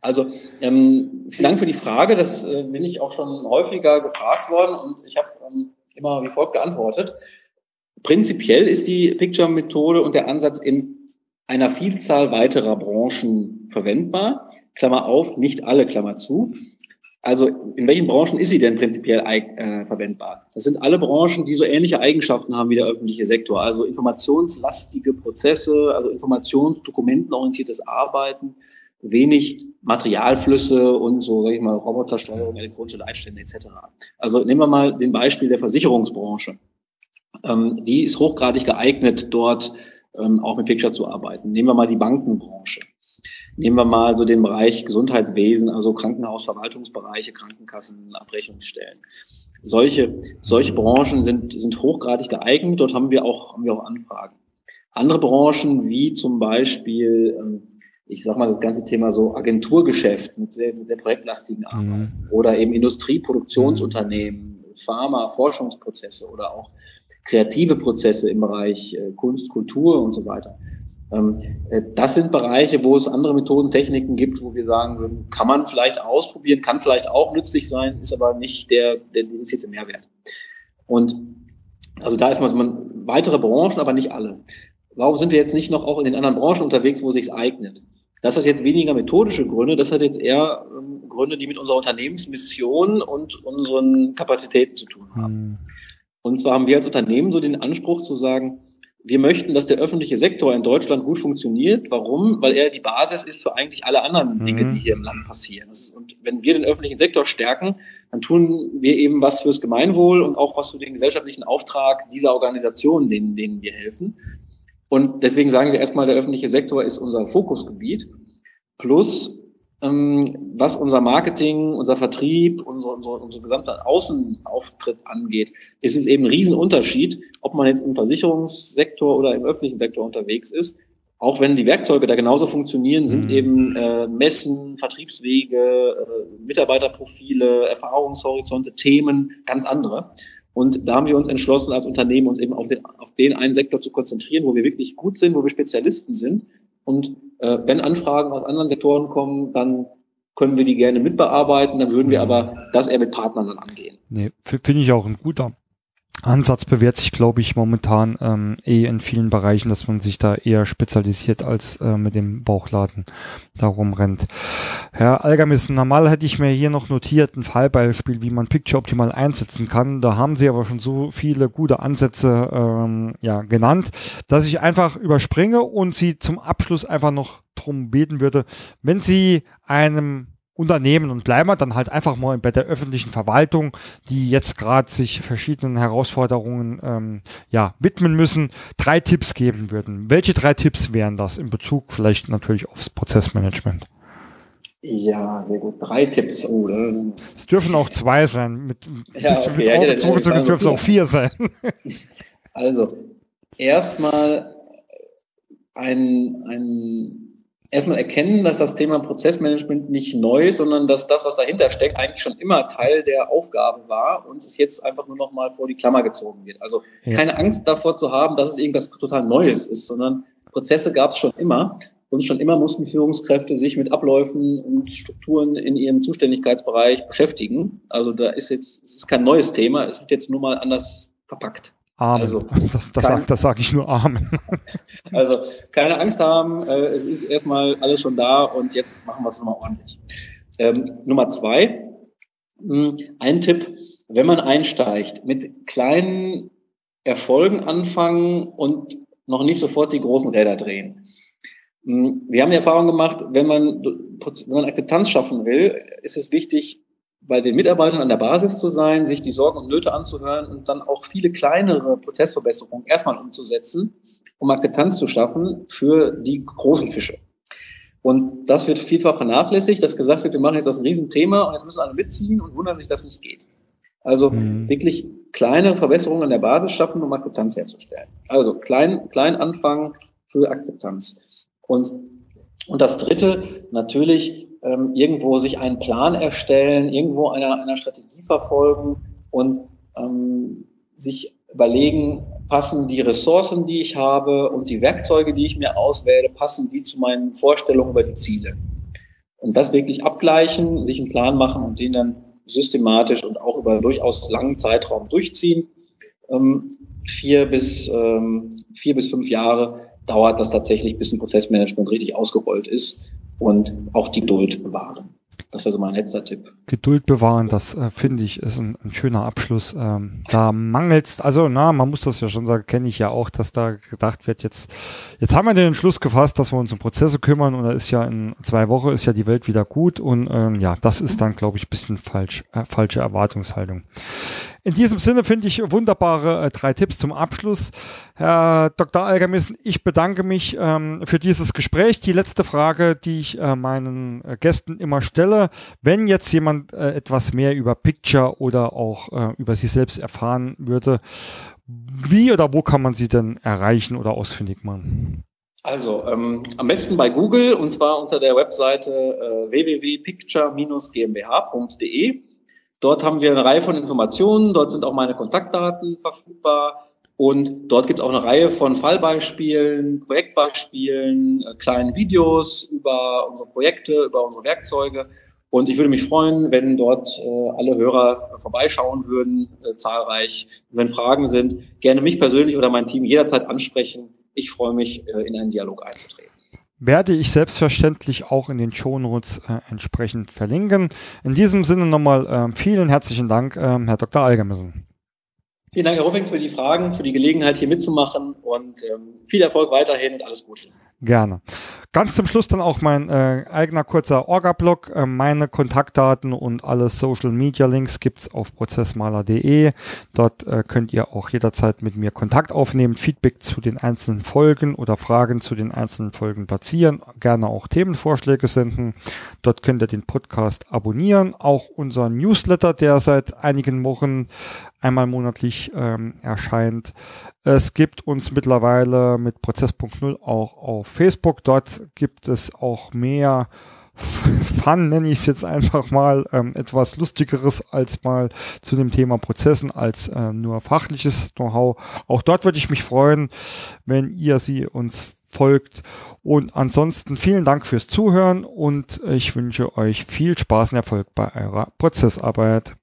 Also ähm, vielen Dank für die Frage. Das äh, bin ich auch schon häufiger gefragt worden und ich habe ähm, immer wie folgt geantwortet. Prinzipiell ist die Picture-Methode und der Ansatz im einer Vielzahl weiterer Branchen verwendbar. Klammer auf, nicht alle, Klammer zu. Also in welchen Branchen ist sie denn prinzipiell äh, verwendbar? Das sind alle Branchen, die so ähnliche Eigenschaften haben wie der öffentliche Sektor. Also informationslastige Prozesse, also informationsdokumentenorientiertes Arbeiten, wenig Materialflüsse und so, sag ich mal, Robotersteuerung, elektronische Leitstände etc. Also nehmen wir mal den Beispiel der Versicherungsbranche. Ähm, die ist hochgradig geeignet, dort ähm, auch mit Picture zu arbeiten. Nehmen wir mal die Bankenbranche. Nehmen wir mal so den Bereich Gesundheitswesen, also Krankenhausverwaltungsbereiche, Krankenkassen, Abrechnungsstellen. solche, solche Branchen sind, sind hochgradig geeignet. Dort haben wir auch, haben wir auch Anfragen. Andere Branchen, wie zum Beispiel, ähm, ich sag mal, das ganze Thema so Agenturgeschäft mit sehr, mit sehr projektlastigen Arbeit mhm. oder eben Industrieproduktionsunternehmen, Pharma, Forschungsprozesse oder auch kreative Prozesse im Bereich äh, Kunst, Kultur und so weiter. Ähm, äh, das sind Bereiche, wo es andere Methoden, Techniken gibt, wo wir sagen würden, kann man vielleicht ausprobieren, kann vielleicht auch nützlich sein, ist aber nicht der, der dedizierte Mehrwert. Und also da ist man weitere Branchen, aber nicht alle. Warum sind wir jetzt nicht noch auch in den anderen Branchen unterwegs, wo es sich eignet? Das hat jetzt weniger methodische Gründe, das hat jetzt eher ähm, Gründe, die mit unserer Unternehmensmission und unseren Kapazitäten zu tun haben. Mhm. Und zwar haben wir als Unternehmen so den Anspruch zu sagen, wir möchten, dass der öffentliche Sektor in Deutschland gut funktioniert. Warum? Weil er die Basis ist für eigentlich alle anderen Dinge, mhm. die hier im Land passieren. Und wenn wir den öffentlichen Sektor stärken, dann tun wir eben was fürs Gemeinwohl und auch was für den gesellschaftlichen Auftrag dieser Organisationen, denen, denen wir helfen. Und deswegen sagen wir erstmal, der öffentliche Sektor ist unser Fokusgebiet. Plus was unser Marketing, unser Vertrieb, unser, unser, unser gesamter Außenauftritt angeht, ist es eben ein Riesenunterschied, ob man jetzt im Versicherungssektor oder im öffentlichen Sektor unterwegs ist. Auch wenn die Werkzeuge da genauso funktionieren, sind mhm. eben äh, Messen, Vertriebswege, äh, Mitarbeiterprofile, Erfahrungshorizonte, Themen ganz andere. Und da haben wir uns entschlossen, als Unternehmen uns eben auf den, auf den einen Sektor zu konzentrieren, wo wir wirklich gut sind, wo wir Spezialisten sind und äh, wenn Anfragen aus anderen Sektoren kommen, dann können wir die gerne mitbearbeiten, dann würden wir aber das eher mit Partnern dann angehen. Nee, finde ich auch ein guter Ansatz bewährt sich, glaube ich, momentan ähm, eh in vielen Bereichen, dass man sich da eher spezialisiert als äh, mit dem Bauchladen darum rennt. Herr Algermissen, normal hätte ich mir hier noch notiert ein Fallbeispiel, wie man Picture optimal einsetzen kann. Da haben Sie aber schon so viele gute Ansätze ähm, ja, genannt, dass ich einfach überspringe und Sie zum Abschluss einfach noch drum beten würde, wenn Sie einem Unternehmen und bleiben wir dann halt einfach mal bei der öffentlichen Verwaltung, die jetzt gerade sich verschiedenen Herausforderungen ähm, ja, widmen müssen, drei Tipps geben würden. Welche drei Tipps wären das in Bezug vielleicht natürlich aufs Prozessmanagement? Ja, sehr gut. Drei Tipps. Oh, es dürfen auch zwei sein. Mit, ja, okay, mit ja, dürfen es auch vier sein. Also, erstmal ein, ein erstmal erkennen, dass das Thema Prozessmanagement nicht neu ist, sondern dass das, was dahinter steckt, eigentlich schon immer Teil der Aufgabe war und es jetzt einfach nur noch mal vor die Klammer gezogen wird. Also ja. keine Angst davor zu haben, dass es irgendwas total Neues ist, sondern Prozesse gab es schon immer und schon immer mussten Führungskräfte sich mit Abläufen und Strukturen in ihrem Zuständigkeitsbereich beschäftigen. Also da ist jetzt, es ist kein neues Thema, es wird jetzt nur mal anders verpackt. Amen. Also, das, das, kein, sag, ich nur Amen. Also keine Angst haben, äh, es ist erstmal alles schon da und jetzt machen wir es nochmal ordentlich. Ähm, Nummer zwei, mh, hm, ein Tipp, wenn man einsteigt, mit kleinen Erfolgen anfangen und noch nicht sofort die großen Räder drehen. Hm, wir haben die Erfahrung gemacht, wenn man, wenn man Akzeptanz schaffen will, ist es wichtig, bei den Mitarbeitern an der Basis zu sein, sich die Sorgen und Nöte anzuhören und dann auch viele kleinere Prozessverbesserungen erstmal umzusetzen, um Akzeptanz zu schaffen für die großen Fische. Und das wird vielfach vernachlässigt, dass gesagt wird, wir machen jetzt das ein Riesenthema und jetzt müssen alle mitziehen und wundern sich, dass es nicht geht. Also mhm. wirklich kleine Verbesserungen an der Basis schaffen, um Akzeptanz herzustellen. Also klein, klein anfangen für Akzeptanz. Und, und das Dritte, natürlich ähm, irgendwo sich einen Plan erstellen, irgendwo einer, einer Strategie verfolgen und ähm, sich überlegen, passen die Ressourcen, die ich habe und die Werkzeuge, die ich mir auswähle, passen die zu meinen Vorstellungen über die Ziele. Und das wirklich abgleichen, sich einen Plan machen und den dann systematisch und auch über durchaus langen Zeitraum durchziehen. Ähm, vier bis ähm, vier bis fünf Jahre dauert das tatsächlich, bis ein Prozessmanagement richtig ausgerollt ist und auch die Geduld bewahren. Das wäre so mein letzter Tipp. Geduld bewahren, das äh, finde ich, ist ein, ein schöner Abschluss. Ähm, da mangelt's, also na, man muss das ja schon sagen, kenne ich ja auch, dass da gedacht wird, jetzt, jetzt haben wir den Entschluss gefasst, dass wir uns um Prozesse kümmern und da ist ja in zwei Wochen ist ja die Welt wieder gut und ähm, ja, das ist dann, glaube ich, bisschen falsch, äh, falsche Erwartungshaltung. In diesem Sinne finde ich wunderbare äh, drei Tipps zum Abschluss. Herr Dr. Algermissen, ich bedanke mich ähm, für dieses Gespräch. Die letzte Frage, die ich äh, meinen äh, Gästen immer stelle, wenn jetzt jemand äh, etwas mehr über Picture oder auch äh, über sich selbst erfahren würde, wie oder wo kann man sie denn erreichen oder ausfindig machen? Also ähm, am besten bei Google und zwar unter der Webseite äh, www.picture-gmbh.de. Dort haben wir eine Reihe von Informationen, dort sind auch meine Kontaktdaten verfügbar und dort gibt es auch eine Reihe von Fallbeispielen, Projektbeispielen, äh, kleinen Videos über unsere Projekte, über unsere Werkzeuge. Und ich würde mich freuen, wenn dort äh, alle Hörer vorbeischauen würden, äh, zahlreich. Und wenn Fragen sind, gerne mich persönlich oder mein Team jederzeit ansprechen. Ich freue mich, äh, in einen Dialog einzutreten. Werde ich selbstverständlich auch in den Shownotes äh, entsprechend verlinken. In diesem Sinne nochmal äh, vielen herzlichen Dank, äh, Herr Dr. Algermissen. Vielen Dank, Herr Rupping, für die Fragen, für die Gelegenheit, hier mitzumachen und ähm, viel Erfolg weiterhin und alles Gute. Gerne. Ganz zum Schluss dann auch mein äh, eigener kurzer Orga-Blog. Äh, meine Kontaktdaten und alle Social-Media-Links gibt's auf prozessmaler.de. Dort äh, könnt ihr auch jederzeit mit mir Kontakt aufnehmen, Feedback zu den einzelnen Folgen oder Fragen zu den einzelnen Folgen platzieren, gerne auch Themenvorschläge senden. Dort könnt ihr den Podcast abonnieren, auch unseren Newsletter, der seit einigen Wochen einmal monatlich ähm, erscheint. Es gibt uns mittlerweile mit Prozess.0 auch auf Facebook. Dort gibt es auch mehr Fun, nenne ich es jetzt einfach mal, ähm, etwas Lustigeres als mal zu dem Thema Prozessen als äh, nur fachliches Know-how. Auch dort würde ich mich freuen, wenn ihr sie uns folgt. Und ansonsten vielen Dank fürs Zuhören und ich wünsche euch viel Spaß und Erfolg bei eurer Prozessarbeit.